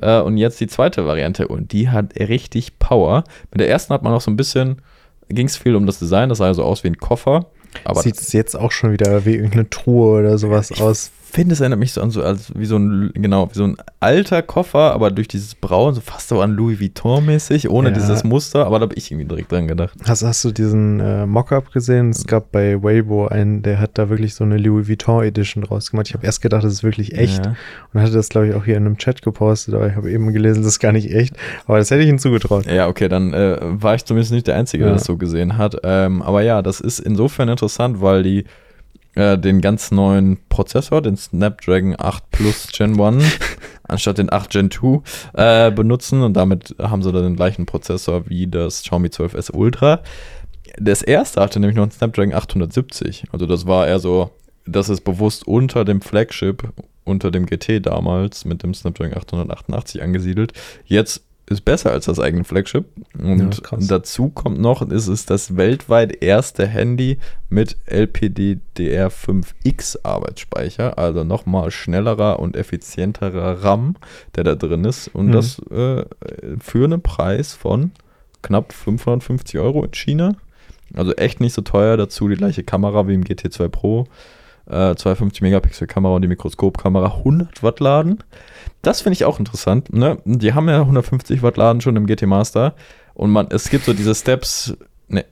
Äh, und jetzt die zweite Variante. Und die hat richtig Power. Mit der ersten hat man auch so ein bisschen, ging es viel um das Design. Das sah so aus wie ein Koffer. Aber Sieht es jetzt auch schon wieder wie irgendeine Truhe oder sowas ich aus. Finde, es erinnert mich so an so als wie so ein genau wie so ein alter Koffer, aber durch dieses Braun so fast so an Louis Vuitton mäßig, ohne Ja. dieses Muster. Aber da habe ich irgendwie direkt dran gedacht. Hast, hast du diesen äh, Mockup gesehen? Es gab bei Weibo einen, der hat da wirklich so eine Louis Vuitton Edition draus gemacht. Ich habe erst gedacht, das ist wirklich echt Ja. und hatte das, glaube ich, auch hier in einem Chat gepostet, aber ich habe eben gelesen, das ist gar nicht echt. Aber das hätte ich ihm zugetraut. Ja, okay, dann äh, war ich zumindest nicht der Einzige, der Ja. das so gesehen hat. Ähm, aber ja, das ist insofern interessant, weil die äh, den ganz neuen Prozessor, den Snapdragon 8 Plus Gen 1, anstatt den 8 Gen 2, äh, benutzen und damit haben sie dann den gleichen Prozessor wie das Xiaomi 12S Ultra. Das erste hatte nämlich noch einen Snapdragon 870. Also das war eher so, das ist bewusst unter dem Flagship, unter dem GT damals mit dem Snapdragon 888 angesiedelt. Jetzt ist besser als das eigene Flagship. Und Ja, dazu kommt noch, es ist das weltweit erste Handy mit LPDDR5X Arbeitsspeicher, also nochmal schnellerer und effizienterer RAM, der da drin ist. Und Mhm. das äh, für einen Preis von knapp 550 Euro in China. Also echt nicht so teuer. Dazu die gleiche Kamera wie im GT2 Pro. Äh, 250 Megapixel Kamera und die Mikroskopkamera 100 Watt laden. Das finde ich auch interessant. Ne? Die haben ja 150 Watt laden schon im GT Master. Und man, es gibt so diese Steps. Ne,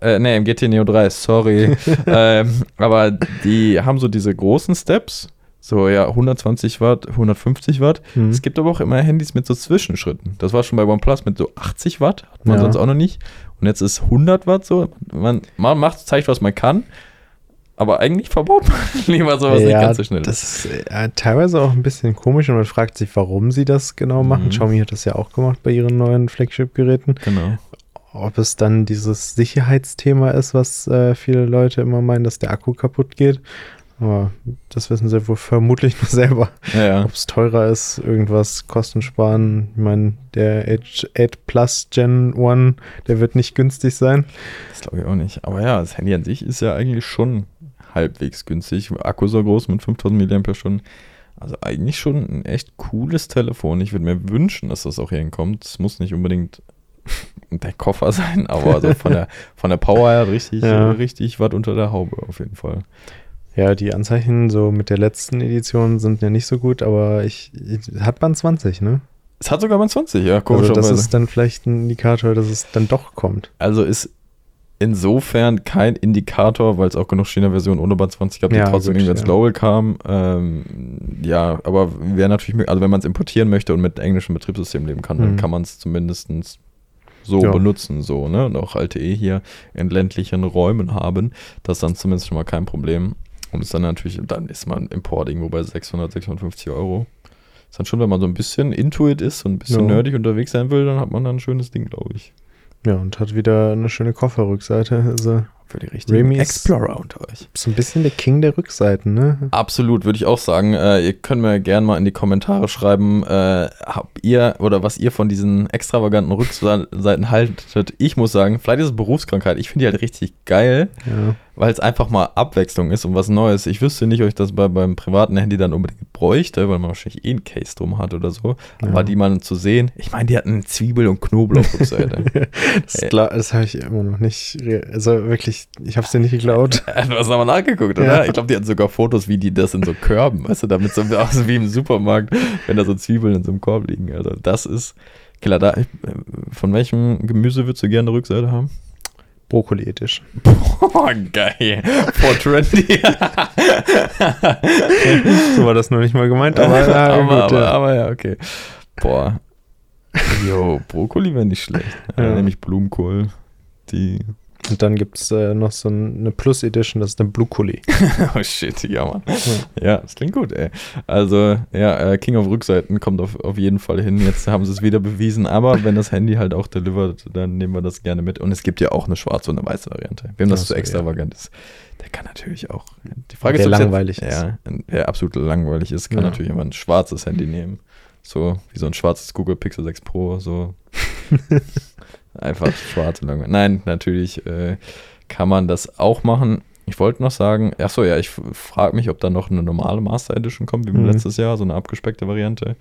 äh, nee, im GT Neo 3, sorry. ähm, aber die haben so diese großen Steps. So, ja, 120 Watt, 150 Watt. Mhm. Es gibt aber auch immer Handys mit so Zwischenschritten. Das war schon bei OnePlus mit so 80 Watt, hat man Ja. sonst auch noch nicht. Und jetzt ist 100 Watt so. Man, man macht, zeigt, was man kann. Aber eigentlich verbaut man lieber sowas nicht ganz so schnell. Das ist äh, teilweise auch ein bisschen komisch und man fragt sich, warum sie das genau machen. Mhm. Xiaomi hat das ja auch gemacht bei ihren neuen Flagship-Geräten. genau. Ob es dann dieses Sicherheitsthema ist, was äh, viele Leute immer meinen, dass der Akku kaputt geht. Aber das wissen sie wohl vermutlich nur selber. Ja, ja. Ob es teurer ist, irgendwas Kosten sparen. Ich meine, der 8, 8 Plus Gen 1, der wird nicht günstig sein. Das glaube ich auch nicht. Aber ja, das Handy an sich ist ja eigentlich schon halbwegs günstig. Akku so groß mit 5000 mAh. Also eigentlich schon ein echt cooles Telefon. Ich würde mir wünschen, dass das auch hier hinkommt. Es muss nicht unbedingt der Koffer sein, aber also von der, von der Power her richtig, Ja. äh, richtig was unter der Haube auf jeden Fall. Ja, die Anzeichen so mit der letzten Edition sind ja nicht so gut, aber ich, ich hat Band 20, ne? Es hat sogar mal 20, ja, Also komischerweise. das ist dann vielleicht ein Indikator, dass es dann doch kommt. Also es insofern kein Indikator, weil es auch genug China-Versionen ohne Band 20 gab, die Ja, trotzdem irgendwie ins ja. Global kamen. Ähm, ja, aber wäre natürlich, also wenn man es importieren möchte und mit englischem Betriebssystem leben kann, dann Mhm. kann man es zumindest so Ja. benutzen, so, ne? Und auch LTE hier in ländlichen Räumen haben, das ist dann zumindest schon mal kein Problem. Und ist dann natürlich, dann ist man Import irgendwo bei 600, 650 Euro. Ist dann schon, wenn man so ein bisschen Intuit ist und ein bisschen Ja. nerdig unterwegs sein will, dann hat man dann ein schönes Ding, glaube ich. Ja, und hat wieder eine schöne Kofferrückseite. Also Für die richtigen Remy Explorer unter euch. so ein bisschen der King der Rückseiten, ne? Absolut, würde ich auch sagen. Äh, ihr könnt mir gerne mal in die Kommentare schreiben, äh, habt ihr oder was ihr von diesen extravaganten Rückseiten haltet. Ich muss sagen, vielleicht ist es Berufskrankheit. Ich finde die halt richtig geil, Ja. weil es einfach mal Abwechslung ist und was Neues. Ich wüsste nicht, ob ich das bei, beim privaten Handy dann unbedingt bräuchte, weil man wahrscheinlich eh ein Case drum hat oder so. Ja. Aber die mal zu sehen, ich meine, die hatten Zwiebel- und Knoblauch-Rückseite. Das, das habe ich immer noch nicht. Also wirklich, ich habe es dir nicht geglaubt. Du hast aber nachgeguckt, oder? Ja. Ich glaube, die hatten sogar Fotos, wie die das in so Körben, weißt du, damit so aus wie im Supermarkt, wenn da so Zwiebeln in so einem Korb liegen. Also das ist klar. Da, äh, von welchem Gemüse würdest du gerne eine Rückseite haben? Brokkoli ethisch. Oh, geil. For trendy. So war das noch nicht mal gemeint, aber, aber, ja, aber, gut, aber, ja. aber ja, okay. Boah. Jo, Brokkoli wäre nicht schlecht. Ja. Ja. Nämlich Blumenkohl. Die. Und dann gibt es äh, noch so ein- eine Plus Edition, das ist der Blukkoli. Oh shit, ja, Mann. Ja, das klingt gut, ey. Also, ja, äh, King of Rückseiten kommt auf, auf jeden Fall hin. Jetzt haben sie es wieder bewiesen. Aber wenn das Handy halt auch delivert, dann nehmen wir das gerne mit. Und es gibt ja auch eine schwarze und eine weiße Variante. Wem das so, ja. extravagant ist, der kann natürlich auch. Die Frage Wer ist, ob's jetzt- langweilig ist. Ja, wer absolut langweilig ist, kann Ja. natürlich immer ein schwarzes Handy nehmen. So wie so ein schwarzes Google Pixel 6 Pro. So einfach schwarz und langweilig. Nein, natürlich äh, kann man das auch machen. Ich wollte noch sagen, achso, ja, ich frage mich, ob da noch eine normale Master Edition kommt, wie Mhm. letztes Jahr, so eine abgespeckte Variante.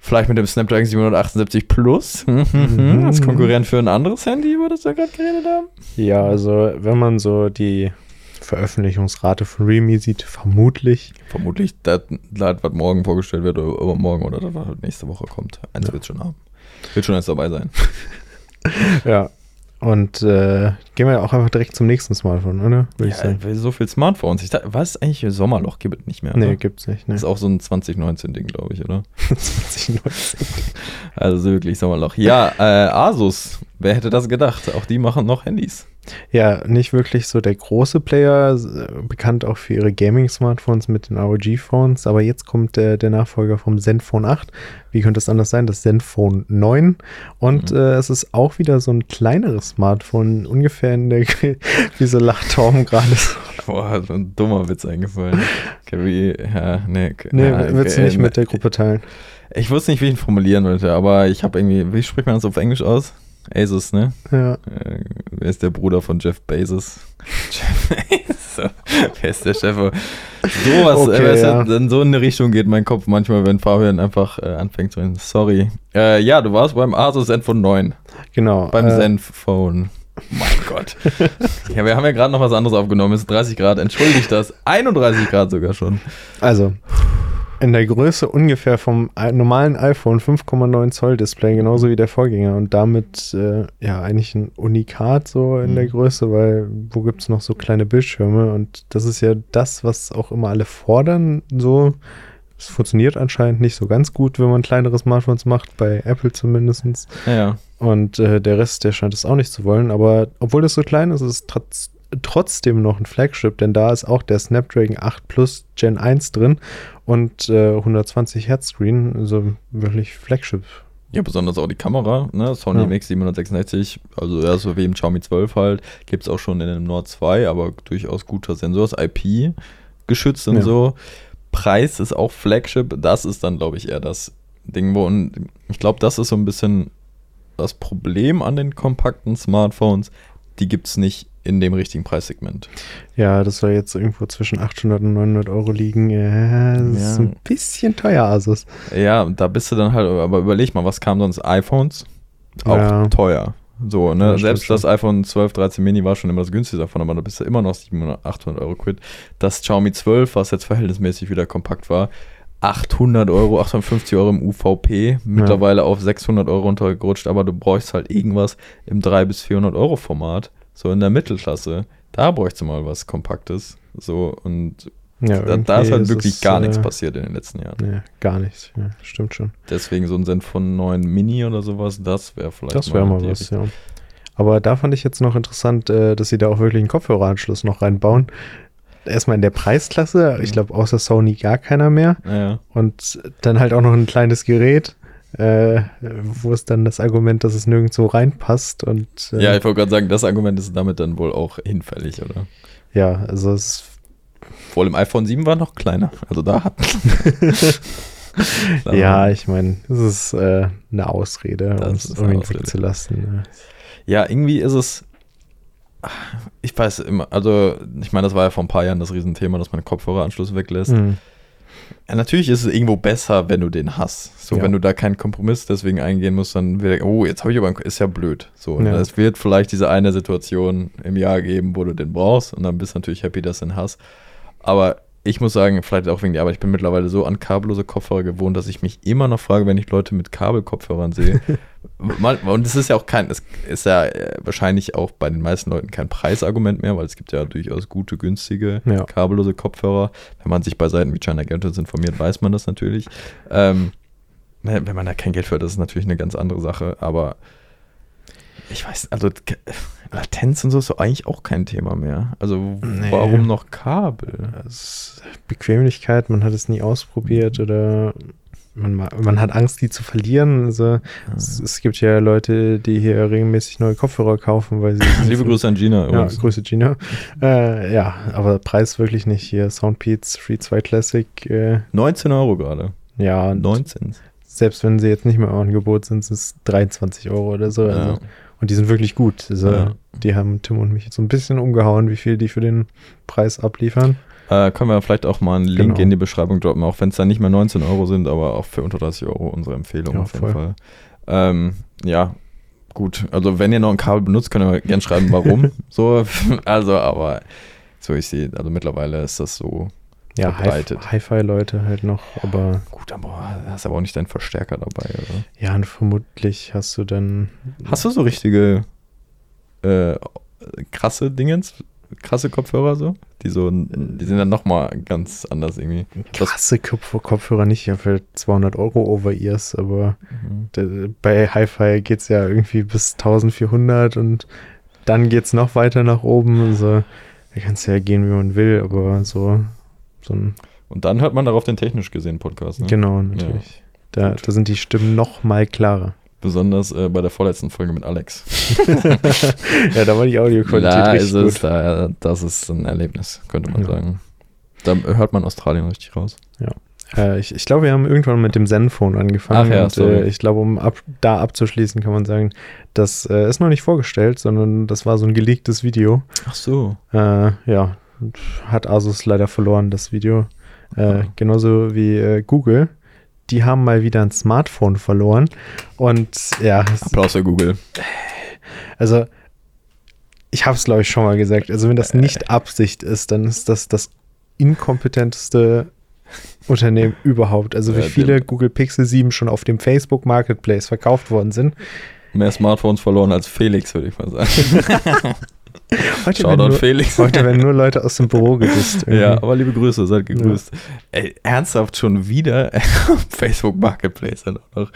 Vielleicht mit dem Snapdragon 778 Plus Mhm. als Konkurrent für ein anderes Handy, über das wir gerade geredet haben. Ja, also wenn man so die Veröffentlichungsrate von Realme sieht, vermutlich. Vermutlich das, das, was morgen vorgestellt wird oder übermorgen oder das, was nächste Woche kommt. Eins Ja. wird schon haben. Wird schon eins dabei sein. Ja. Und äh, gehen wir auch einfach direkt zum nächsten Smartphone, oder? Würde ich Ja, sagen. weil so viel Smartphones. Ich dachte, was eigentlich Sommerloch gibt es nicht mehr. Nee, oder? gibt's nicht. Nee. Ist auch so ein 2019-Ding, glaube ich, oder? 2019. Also wirklich Sommerloch. Ja, äh, Asus. Wer hätte das gedacht? Auch die machen noch Handys. Ja, nicht wirklich so der große Player, äh, bekannt auch für ihre Gaming-Smartphones mit den ROG-Phones, aber jetzt kommt der, der Nachfolger vom Zenfone 8. Wie könnte es anders sein? Das Zenfone 9. Und Mhm. äh, es ist auch wieder so ein kleineres Smartphone, ungefähr in der, wie so lacht Torben gerade so. Boah, so ein dummer Witz eingefallen. Wie, ja, nee. Nee, ja, willst du äh, nicht mit der Gruppe teilen? Ich wusste nicht, wie ich ihn formulieren wollte, aber ich habe irgendwie, wie spricht man das auf Englisch aus? Asus, ne? Ja. Äh, wer ist der Bruder von Jeff Bezos? Jeff Bezos. wer ist der Chef? Sowas, Okay, äh, weißt du, ja. in so eine Richtung geht mein Kopf manchmal, wenn Fabian einfach äh, anfängt zu reden. Sorry. Äh, ja, du warst beim Asus Zenfone 9. Genau. Beim äh, Zenfone. Mein Gott. ja, wir haben ja gerade noch was anderes aufgenommen. Es ist 30 Grad. Entschuldigt das. 31 Grad sogar schon. Also, in der Größe ungefähr vom normalen iPhone 5,9 Zoll Display, genauso wie der Vorgänger und damit äh, ja eigentlich ein Unikat so in Mhm. der Größe, weil wo gibt es noch so kleine Bildschirme und das ist ja das, was auch immer alle fordern, so. Es funktioniert anscheinend nicht so ganz gut, wenn man kleinere Smartphones macht, bei Apple zumindest. Ja, Und äh, der Rest, der scheint es auch nicht zu wollen. Aber obwohl das so klein ist, ist es trotzdem noch ein Flagship, denn da ist auch der Snapdragon 8 Plus Gen 1 drin und äh, 120 Hertz Screen, also wirklich Flagship. Ja, besonders auch die Kamera, ne? Sony Ja. MX766, also ja, so wie im Xiaomi 12 halt, gibt es auch schon in dem Nord 2, aber durchaus guter Sensor, ist IP geschützt und Ja. so. Preis ist auch Flagship, das ist dann, glaube ich, eher das Ding, wo, und ich glaube, das ist so ein bisschen das Problem an den kompakten Smartphones, die gibt es nicht in dem richtigen Preissegment. Ja, das soll jetzt irgendwo zwischen 800 und 900 Euro liegen. Ja, das ist Ja. ein bisschen teuer, Asus. Ja, da bist du dann halt, aber überleg mal, was kam sonst? iPhones? Auch Ja. teuer. So, ne? Ja, Selbst schon. das iPhone 12, 13 Mini war schon immer das günstigste davon, aber da bist du immer noch 700, 800 Euro quitt. Das Xiaomi 12, was jetzt verhältnismäßig wieder kompakt war, 800 Euro, 850 Euro im UVP, mittlerweile auf 600 Euro runtergerutscht, aber du brauchst halt irgendwas im 300 bis 400 Euro Format, so in der Mittelklasse, da bräuchte mal was Kompaktes. So und Ja, da, da ist halt wirklich es, gar äh, nichts passiert in den letzten Jahren. Nee, gar nichts. Ja, stimmt schon. Deswegen so ein Zenfone 9 Mini oder sowas, das wäre vielleicht Das wäre mal die was, ja. Aber da fand ich jetzt noch interessant, äh, dass sie da auch wirklich einen Kopfhöreranschluss noch reinbauen. Erstmal in der Preisklasse, ich Mhm. glaube außer Sony gar keiner mehr. Ja, Und dann halt auch noch ein kleines Gerät, äh, wo es dann das Argument, dass es nirgendwo reinpasst. Und äh, ja, ich wollte gerade sagen, das Argument ist damit dann wohl auch hinfällig, oder? ja, also es Vor dem iPhone 7 war noch kleiner. Also da hat. Ja, ich meine, es ist äh, eine Ausrede, um ist es irgendwie wegzulassen. ne. Ja, irgendwie ist es. Ich weiß immer, also ich meine, das war ja vor ein paar Jahren das Riesenthema, dass man Kopfhöreranschluss weglässt. Mhm. Ja, natürlich ist es irgendwo besser, wenn du den hast. So, Ja. wenn du da keinen Kompromiss deswegen eingehen musst, dann wird, oh, jetzt habe ich aber einen, ist ja blöd. So, und Ja. es wird vielleicht diese eine Situation im Jahr geben, wo du den brauchst und dann bist du natürlich happy, dass du den hast. Aber ich muss sagen, vielleicht auch wegen der Arbeit, ich bin mittlerweile so an kabellose Kopfhörer gewohnt, dass ich mich immer noch frage, wenn ich Leute mit Kabelkopfhörern sehe. Und es ist ja auch kein, es ist ja äh, wahrscheinlich auch bei den meisten Leuten kein Preisargument mehr, weil es gibt ja durchaus gute, günstige, Ja. kabellose Kopfhörer. Wenn man sich bei Seiten wie China Gadgets informiert, weiß man das natürlich. Ähm, wenn wenn man da kein Geld für hat, das ist natürlich eine ganz andere Sache, aber ich weiß, also Latenz und so ist doch eigentlich auch kein Thema mehr. Also Nee. warum noch Kabel? Bequemlichkeit, man hat es nie ausprobiert oder man, ma- man hat Angst, die zu verlieren. Also es, es gibt ja Leute, die hier regelmäßig neue Kopfhörer kaufen, weil sie. Liebe Grüße an Gina Ja. Grüße Gina. Äh, ja, aber Preis wirklich nicht hier. Soundbeats Free 2 Classic. Äh, 19 Euro gerade. ja, und 19. selbst wenn sie jetzt nicht mehr im Angebot sind, sind es 23 Euro oder so. Also, Ja. Und die sind wirklich gut. Also, Ja. Die haben Tim und mich jetzt so ein bisschen umgehauen, wie viel die für den Preis abliefern. Äh, können wir vielleicht auch mal einen Link Genau. in die Beschreibung droppen, auch wenn es dann nicht mehr 19 Euro sind, aber auch für unter 30 Euro unsere Empfehlung Ja, auf jeden voll. Fall. Ähm, ja, gut. Also wenn ihr noch ein Kabel benutzt, könnt ihr gerne schreiben, warum. so, also, aber so ich sehe, also mittlerweile ist das so Ja, verbreitet. Hi- Hi-Fi-Leute halt noch, aber Gut, aber hast aber auch nicht deinen Verstärker dabei, oder? ja, und vermutlich hast du dann. Hast du so richtige äh, krasse Dingens, krasse Kopfhörer so? Die so, die sind dann nochmal ganz anders irgendwie. Krasse Kopf Kopfhörer nicht, ja, für 200 Euro Over-Ears, aber Mhm. bei Hi-Fi geht es ja irgendwie bis 1400 und dann geht es noch weiter nach oben. Also, da kannst du ja gehen, wie man will, aber so, so ein, Und dann hört man darauf den technisch gesehen Podcast. Ne? genau, natürlich. Da, Gut. da sind die Stimmen noch mal klarer. Besonders äh, bei der vorletzten Folge mit Alex. ja, da war die Audioqualität da richtig ist es, gut. da, das ist ein Erlebnis, könnte man Ja. sagen. Da hört man Australien richtig raus. Äh, ich ich glaube, wir haben irgendwann mit dem Zenfone angefangen. Ach ja, und, äh, ich glaube, um ab, da abzuschließen, kann man sagen, das äh, ist noch nicht vorgestellt, sondern das war so ein geleaktes Video. Ach so. Äh, ja, und hat Asus leider verloren, das Video. Äh, Ah. Genauso wie äh, Google. Die haben mal wieder ein Smartphone verloren. Und ja, Applaus für Google. also ich habe es, glaube ich, schon mal gesagt. Also wenn das nicht Absicht ist, dann ist das das inkompetenteste Unternehmen überhaupt. Also wie viele Google Pixel 7 schon auf dem Facebook Marketplace verkauft worden sind. Mehr Smartphones verloren als Felix, würde ich mal sagen. Heute werden, Shoutout nur, Felix. heute werden nur Leute aus dem Büro gedisst. irgendwie. Ja, aber liebe Grüße, seid gegrüßt. Ey, ernsthaft schon wieder Facebook Marketplace dann auch noch.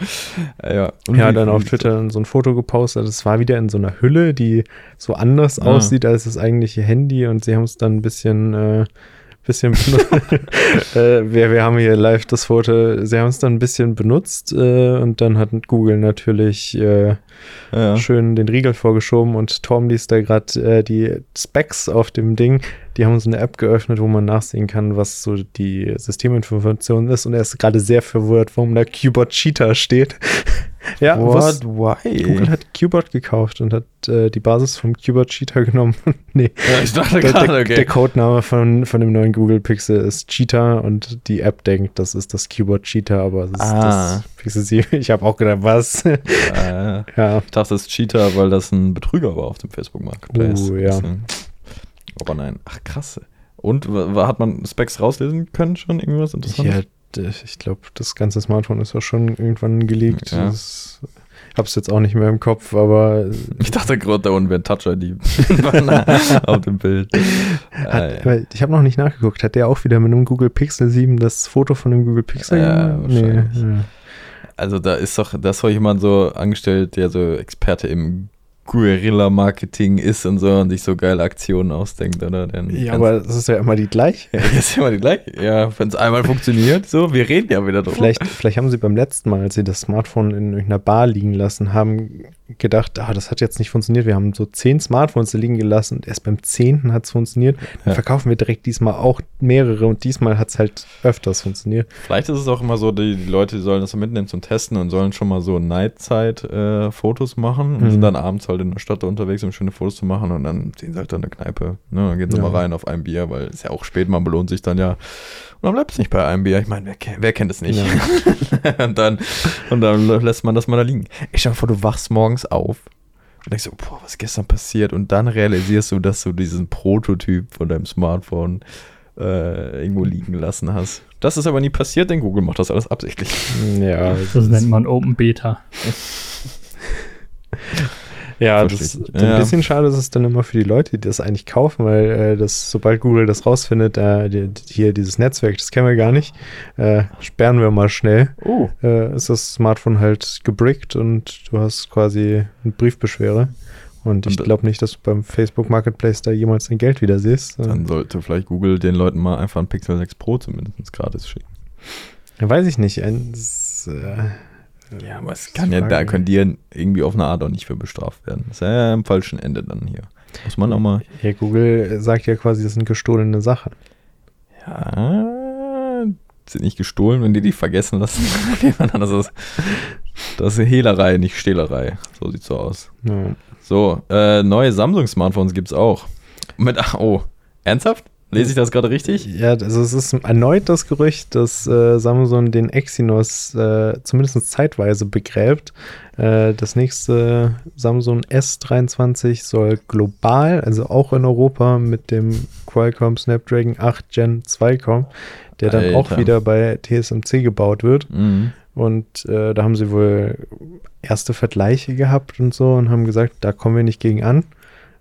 Äh, Ja, Ja, dann auf Twitter so ein Foto gepostet. Es war wieder in so einer Hülle, die so anders Ah. aussieht als das eigentliche Handy und sie haben es dann ein bisschen, äh, bisschen benutzt. äh, wir, wir haben hier live das Foto. Sie haben es dann ein bisschen benutzt äh, und dann hat Google natürlich äh, Ja. schön den Riegel vorgeschoben und Tom liest da gerade äh, die Specs auf dem Ding. Die haben so eine App geöffnet, wo man nachsehen kann, was so die Systeminformation ist und er ist gerade sehr verwirrt, warum da Keyboard Cheetah steht. Ja, What? Why? Google hat Qbot gekauft und hat äh, die Basis vom Qbot Cheetah genommen. nee, Ja, ich dachte der, gerade, okay. der Codename von, von dem neuen Google Pixel ist Cheetah und die App denkt, das ist das Qbot Cheetah, aber es ist Ah. das Pixel 7. Ich habe auch gedacht, was? Äh, ja, ich dachte, es ist Cheater, weil das ein Betrüger war auf dem Facebook Marketplace. Uh, ja. Aber nein. Ach, krass. Und hat man Specs rauslesen können schon? Irgendwas ja Interessantes? d- ich glaube, das ganze Smartphone ist auch schon irgendwann gelegt. Ja. Das, hab's jetzt auch nicht mehr im Kopf, aber. Ich dachte gerade, da unten wäre ein Touch-ID auf dem Bild. Hat, äh, ich habe noch nicht nachgeguckt. Hat der auch wieder mit einem Google Pixel 7 das Foto von dem Google Pixel ja? Nee, ja. Also da ist doch, das war jemand so angestellt, der so Experte im Guerilla-Marketing ist und so und sich so geile Aktionen ausdenkt, oder? Dann ja, aber das ist ja immer die gleiche. Ja, das ist immer die gleiche. Ja, wenn es einmal funktioniert, so, wir reden ja wieder drüber. Vielleicht, vielleicht haben sie beim letzten Mal, als sie das Smartphone in irgendeiner Bar liegen lassen haben, gedacht, ah, das hat jetzt nicht funktioniert. Wir haben so zehn Smartphones liegen gelassen und erst beim zehnten hat es funktioniert. Dann ja. verkaufen wir direkt diesmal auch mehrere und diesmal hat es halt öfters funktioniert. Vielleicht ist es auch immer so, die, die Leute die sollen das mitnehmen zum Testen und sollen schon mal so Nightzeit-Fotos äh, machen und mhm. sind dann abends halt in der Stadt unterwegs, um schöne Fotos zu machen und dann sehen sie halt dann eine Kneipe. Ne? Dann gehen sie ja. mal rein auf ein Bier, weil es ja auch spät, man belohnt sich dann ja. Und dann bleibt es nicht bei einem Bier. Ich meine, wer, wer, kennt es nicht? Ja. und, dann, und dann lässt man das mal da liegen. Ich stell mir vor, du wachst morgens auf und denkst so, boah, was ist gestern passiert? Und dann realisierst du, dass du diesen Prototyp von deinem Smartphone äh, irgendwo liegen lassen hast. Das ist aber nie passiert, denn Google macht das alles absichtlich. Ja, das, das nennt man Open Beta. Ja, das, ja. ein bisschen schade ist es dann immer für die Leute, die das eigentlich kaufen, weil äh, das, sobald Google das rausfindet, äh, die, hier dieses Netzwerk, das kennen wir gar nicht, äh, sperren wir mal schnell. Oh. Äh, ist das Smartphone halt gebrickt und du hast quasi eine Briefbeschwere. Und ich glaube nicht, dass du beim Facebook Marketplace da jemals dein Geld wieder siehst. Dann sollte vielleicht Google den Leuten mal einfach ein Pixel 6 Pro zumindest gratis schicken. Weiß ich nicht. Ein, das, äh, ja, aber es kann ja, da können die irgendwie auf eine Art auch nicht für bestraft werden. Das ist ja am falschen Ende dann hier. Muss man auch mal. Ja, Google sagt ja quasi, das sind gestohlene Sachen. Ja, sind nicht gestohlen, wenn die die vergessen lassen. das, ist, das ist Hehlerei, nicht Stehlerei. So sieht's so aus. Ja. So, äh, neue Samsung-Smartphones gibt's auch. Mit, oh, ernsthaft? Lese ich das gerade richtig? Ja, also es ist erneut das Gerücht, dass äh, Samsung den Exynos äh, zumindest zeitweise begräbt. Äh, das nächste Samsung S23 soll global, also auch in Europa, mit dem Qualcomm Snapdragon 8 Gen 2 kommen, der dann Alter. auch wieder bei TSMC gebaut wird. Mhm. Und äh, da haben sie wohl erste Vergleiche gehabt und so und haben gesagt, da kommen wir nicht gegen an.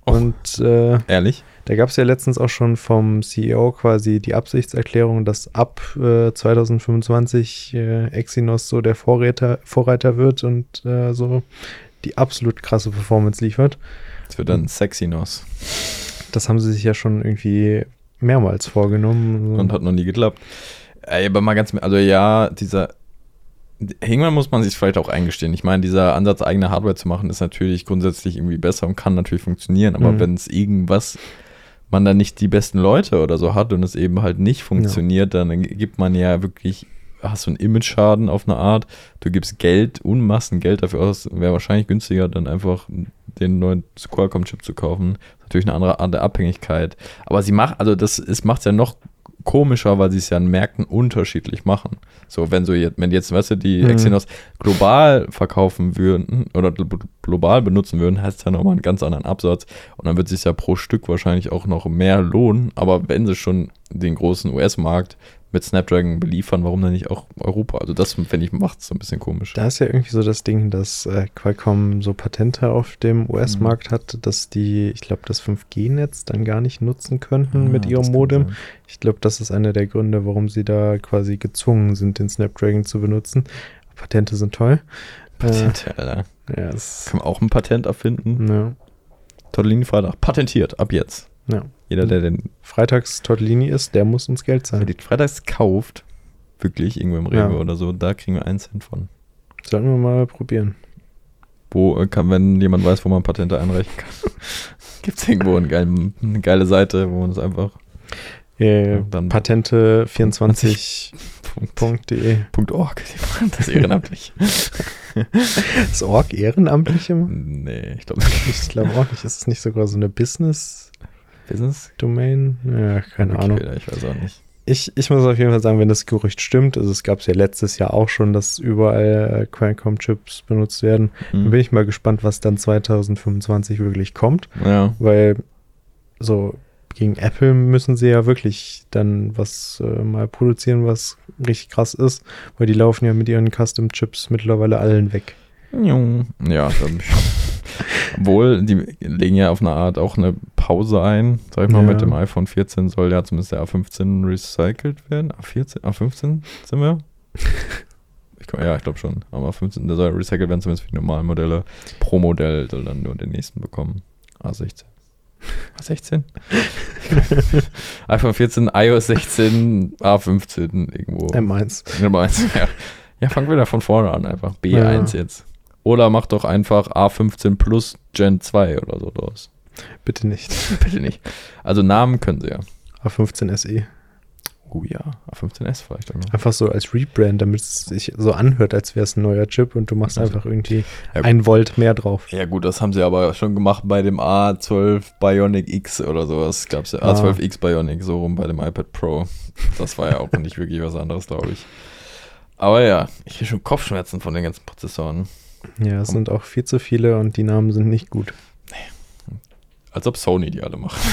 Och, und äh, ehrlich? Da gab es ja letztens auch schon vom CEO quasi die Absichtserklärung, dass ab äh, 2025 äh, Exynos so der Vorreiter, Vorreiter wird und äh, so die absolut krasse Performance liefert. Das wird dann Sexynos. Das haben sie sich ja schon irgendwie mehrmals vorgenommen. Und hat noch nie geklappt. Ey, aber mal ganz, also ja, dieser Irgendwann muss man sich vielleicht auch eingestehen. Ich meine, dieser Ansatz, eigene Hardware zu machen, ist natürlich grundsätzlich irgendwie besser und kann natürlich funktionieren. Aber mhm. wenn es irgendwas man dann nicht die besten Leute oder so hat und es eben halt nicht funktioniert, ja. dann gibt man ja wirklich, hast du einen Image-Schaden auf eine Art, du gibst Geld, Unmassen Geld dafür aus, wäre wahrscheinlich günstiger, dann einfach den neuen Qualcomm-Chip zu kaufen. Natürlich eine andere Art der Abhängigkeit. Aber sie macht, also das macht es ja noch komischer, weil sie es ja an Märkten unterschiedlich machen. So, wenn so jetzt, wenn jetzt, weißt du, die mhm. Exynos global verkaufen würden oder global benutzen würden, heißt es ja nochmal einen ganz anderen Absatz. Und dann wird es sich ja pro Stück wahrscheinlich auch noch mehr lohnen. Aber wenn sie schon den großen US-Markt mit Snapdragon beliefern, warum dann nicht auch Europa? Also das, finde ich, macht es so ein bisschen komisch. Da ist ja irgendwie so das Ding, dass äh, Qualcomm so Patente auf dem US-Markt mhm. hat, dass die, ich glaube, das 5G-Netz dann gar nicht nutzen könnten ja, mit ihrem Modem. Ich glaube, das ist einer der Gründe, warum sie da quasi gezwungen sind, den Snapdragon zu benutzen. Patente sind toll. Patente, äh, Alter. Ja, Kann man auch ein Patent erfinden? Ja. Tortellini-Freitag. Patentiert, ab jetzt. Ja. Jeder, der den Freitags Tortellini isst, der muss uns Geld zahlen. Wer die Freitags kauft, wirklich irgendwo im Rewe ja. oder so, da kriegen wir einen Cent von. Sollten wir mal probieren. Wo äh, kann, wenn jemand weiß, wo man Patente einreichen kann, gibt es irgendwo eine geile, eine geile Seite, wo man es einfach äh, Patente24.de. .org. Das ist ehrenamtlich. ist Org ehrenamtlich immer? Nee, ich glaube nicht. Ich glaube auch nicht. Ist es nicht sogar so eine Business- Business? Domain? Ja, keine okay, Ahnung. Ich weiß auch nicht. Ich, ich muss auf jeden Fall sagen, wenn das Gerücht stimmt, also es gab es ja letztes Jahr auch schon, dass überall äh, Qualcomm-Chips benutzt werden, mhm. dann bin ich mal gespannt, was dann 2025 wirklich kommt. Ja. Weil so gegen Apple müssen sie ja wirklich dann was äh, mal produzieren, was richtig krass ist, weil die laufen ja mit ihren Custom-Chips mittlerweile allen weg. Ja, obwohl, die legen ja auf eine Art auch eine Pause ein. Sag ich mal, ja. mit dem iPhone 14 soll ja zumindest der A15 recycelt werden. A14, A15 sind wir? Ich, ja, ich glaube schon. Aber A15, der soll recycelt werden, zumindest für die normalen Modelle. Pro Modell soll dann nur den nächsten bekommen. A16. A16? iPhone 14, iOS 16, A15 irgendwo. M1. M1, ja. Ja, fangen wir da von vorne an einfach. B1 ja. jetzt. Oder mach doch einfach A15 plus Gen 2 oder so draus. Bitte nicht. Bitte nicht. Also Namen können sie ja. A15 SE. Oh ja, A15S vielleicht. Auch Einfach so als Rebrand, damit es sich so anhört, als wäre es ein neuer Chip und du machst einfach irgendwie ja, ein Volt mehr drauf. Ja gut, das haben sie aber schon gemacht bei dem A12 Bionic X oder sowas. Gab es ja ah. A12X Bionic, so rum bei dem iPad Pro. Das war ja auch nicht wirklich was anderes, glaube ich. Aber ja, ich habe schon Kopfschmerzen von den ganzen Prozessoren. Ja, es sind auch viel zu viele und die Namen sind nicht gut. Als ob Sony die alle macht.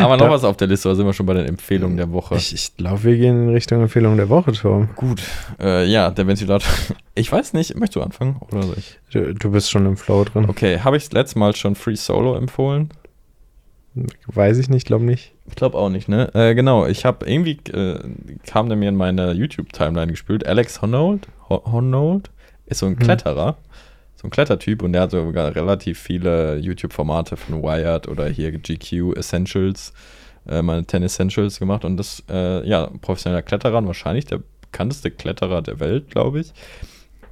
Aber noch da, was auf der Liste, da sind wir schon bei den Empfehlungen der Woche. Ich, ich glaube, wir gehen in Richtung Empfehlung der Woche, Tom. Gut. Äh, ja, der Ventilator. Ich weiß nicht, möchtest du anfangen oder soll ich? Du, du bist schon im Flow drin. Okay, habe ich das letzte Mal schon Free Solo empfohlen? Weiß ich nicht, glaube nicht. Ich glaube auch nicht, ne? Äh, genau, ich habe irgendwie, äh, kam der mir in meine YouTube-Timeline gespült. Alex Honnold, Honnold ist so ein hm. Kletterer. Hm so ein Klettertyp und der hat sogar relativ viele YouTube-Formate von Wired oder hier GQ Essentials, äh, meine Ten Essentials gemacht und das, äh, ja, professioneller Kletterer, wahrscheinlich der bekannteste Kletterer der Welt, glaube ich.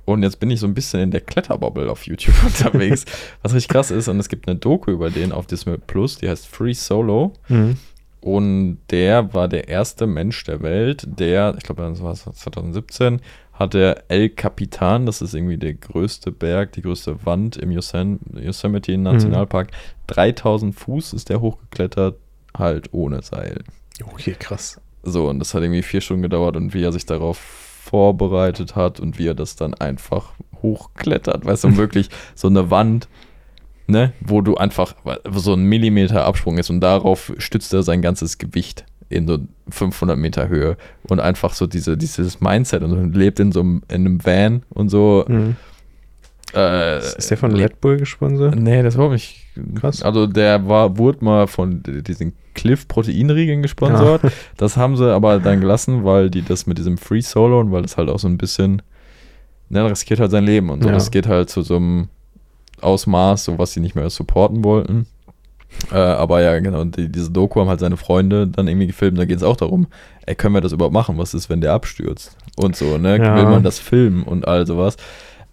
Und jetzt bin ich so ein bisschen in der Kletterbubble auf YouTube unterwegs, was richtig krass ist. Und es gibt eine Doku über den auf Disney Plus, die heißt Free Solo. Mhm. Und der war der erste Mensch der Welt, der, ich glaube, das war 2017, hat der El Capitan, das ist irgendwie der größte Berg, die größte Wand im Yosemite Nationalpark. Mhm. 3000 Fuß ist der hochgeklettert, halt ohne Seil. Okay, krass. So, und das hat irgendwie vier Stunden gedauert und wie er sich darauf vorbereitet hat und wie er das dann einfach hochklettert, weißt du, wirklich so eine Wand, ne, wo du einfach so ein Millimeter Absprung ist und darauf stützt er sein ganzes Gewicht in so 500 Meter Höhe und einfach so diese, dieses Mindset und lebt in so einem, in einem Van und so. Mhm. Äh, ist der von Red Bull gesponsert? Nee, das war nicht. Krass. Also der war, wurde mal von diesen Cliff Proteinriegeln gesponsert. Ja. Das haben sie aber dann gelassen, weil die das mit diesem Free Solo und weil das halt auch so ein bisschen, ne, riskiert halt sein Leben und so. Ja. Das geht halt zu so einem Ausmaß, so was sie nicht mehr supporten wollten. Äh, aber ja, genau, die, diese Doku haben halt seine Freunde dann irgendwie gefilmt. Da geht es auch darum, ey, können wir das überhaupt machen? Was ist, wenn der abstürzt? Und so, ne? Ja. Will man das filmen und all sowas?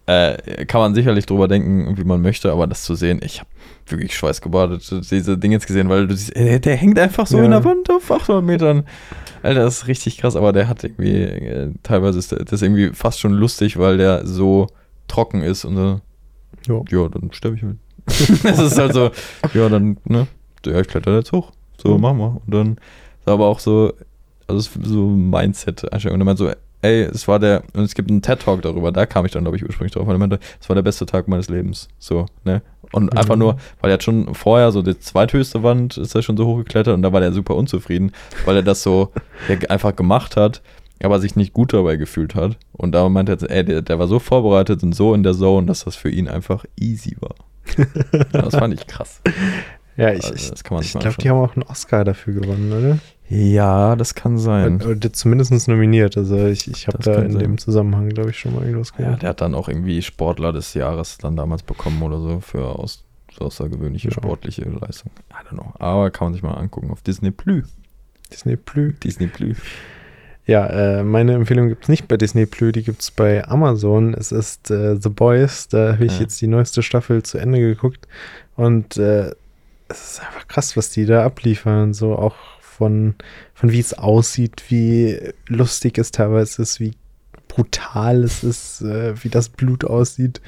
Äh, kann man sicherlich drüber denken, wie man möchte, aber das zu sehen, ich habe wirklich schweißgebadet, diese Dinge jetzt gesehen, weil du siehst, ey, der hängt einfach so ja. in der Wand auf 800 Metern. Alter, das ist richtig krass, aber der hat irgendwie, äh, teilweise ist das irgendwie fast schon lustig, weil der so trocken ist und so. Ja, dann sterbe ich mit. es ist halt so, ja, dann, ne, ja, ich kletter jetzt hoch. So, mhm. machen wir. Und dann ist aber auch so, also so Mindset-Einstellung. Und er meint so, ey, es war der, und es gibt einen TED-Talk darüber, da kam ich dann, glaube ich, ursprünglich drauf, weil er meinte, es war der beste Tag meines Lebens. So, ne? Und mhm. einfach nur, weil er hat schon vorher so die zweithöchste Wand ist er schon so hochgeklettert und da war er super unzufrieden, weil er das so einfach gemacht hat, aber sich nicht gut dabei gefühlt hat. Und da meinte er, ey, der, der war so vorbereitet und so in der Zone, dass das für ihn einfach easy war das fand ich krass. Ja, ich, also, ich glaube, die haben auch einen Oscar dafür gewonnen, oder? Ja, das kann sein. Oder zumindest nominiert. Also ich, ich habe da in sein. dem Zusammenhang, glaube ich, schon mal irgendwas gehört. Ja, der hat dann auch irgendwie Sportler des Jahres dann damals bekommen oder so für aus, außergewöhnliche ja. sportliche Leistung. I don't know. Aber kann man sich mal angucken auf Disney Plus. Disney Plus. Disney Plus. Ja, äh, meine Empfehlung gibt es nicht bei Disney Plus, die gibt es bei Amazon. Es ist äh, The Boys, da habe ich ja. jetzt die neueste Staffel zu Ende geguckt. Und äh, es ist einfach krass, was die da abliefern. So auch von, von wie es aussieht, wie lustig es teilweise ist, wie brutal es ist, äh, wie das Blut aussieht.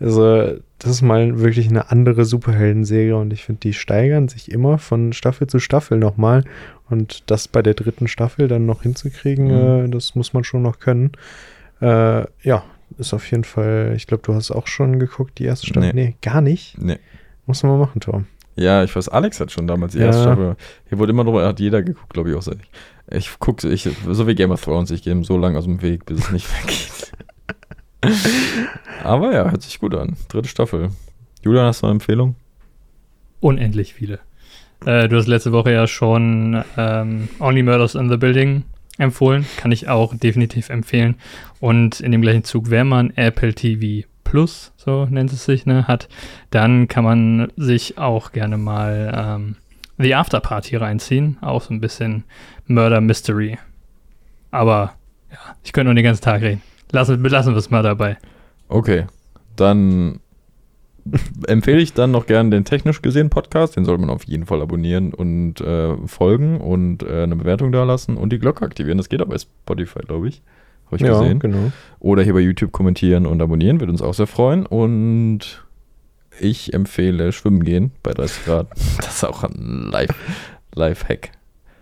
Also, das ist mal wirklich eine andere Superhelden-Serie und ich finde, die steigern sich immer von Staffel zu Staffel nochmal. Und das bei der dritten Staffel dann noch hinzukriegen, mhm. äh, das muss man schon noch können. Äh, ja, ist auf jeden Fall, ich glaube, du hast auch schon geguckt, die erste Staffel. Nee, nee gar nicht. Nee. Muss man mal machen, Tom. Ja, ich weiß, Alex hat schon damals die ja. erste Staffel. Hier wurde immer drüber, hat jeder geguckt, glaube ich, auch. Ich, ich gucke, ich, so wie Game of Thrones, ich gehe ihm so lange aus dem Weg, bis es nicht weggeht. Aber ja, hört sich gut an. Dritte Staffel. Julian, hast du eine Empfehlung? Unendlich viele. Äh, du hast letzte Woche ja schon ähm, Only Murders in the Building empfohlen. Kann ich auch definitiv empfehlen. Und in dem gleichen Zug, wenn man Apple TV Plus, so nennt es sich, ne, hat, dann kann man sich auch gerne mal ähm, The After Party reinziehen. Auch so ein bisschen Murder Mystery. Aber ja, ich könnte nur den ganzen Tag reden. Lassen, lassen wir es mal dabei. Okay, dann empfehle ich dann noch gerne den technisch gesehen Podcast. Den sollte man auf jeden Fall abonnieren und äh, folgen und äh, eine Bewertung da lassen und die Glocke aktivieren. Das geht auch bei Spotify, glaube ich. Habe ich ja, gesehen. Genau. Oder hier bei YouTube kommentieren und abonnieren, würde uns auch sehr freuen. Und ich empfehle Schwimmen gehen bei 30 Grad. Das ist auch ein Live-Hack. Live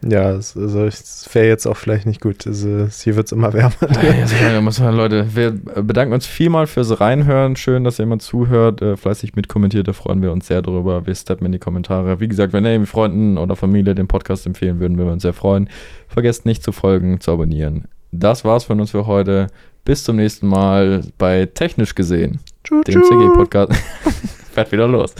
ja, also es wäre jetzt auch vielleicht nicht gut. Also, hier wird es immer wärmer. Ja, ja, muss man, Leute, wir bedanken uns vielmal fürs Reinhören. Schön, dass ihr immer zuhört, äh, fleißig mitkommentiert. Da freuen wir uns sehr drüber. Wir steppen in die Kommentare. Wie gesagt, wenn ihr Freunden oder Familie den Podcast empfehlen würden, würden wir uns sehr freuen. Vergesst nicht zu folgen, zu abonnieren. Das war's von uns für heute. Bis zum nächsten Mal bei Technisch gesehen, dem CG-Podcast. Fährt wieder los.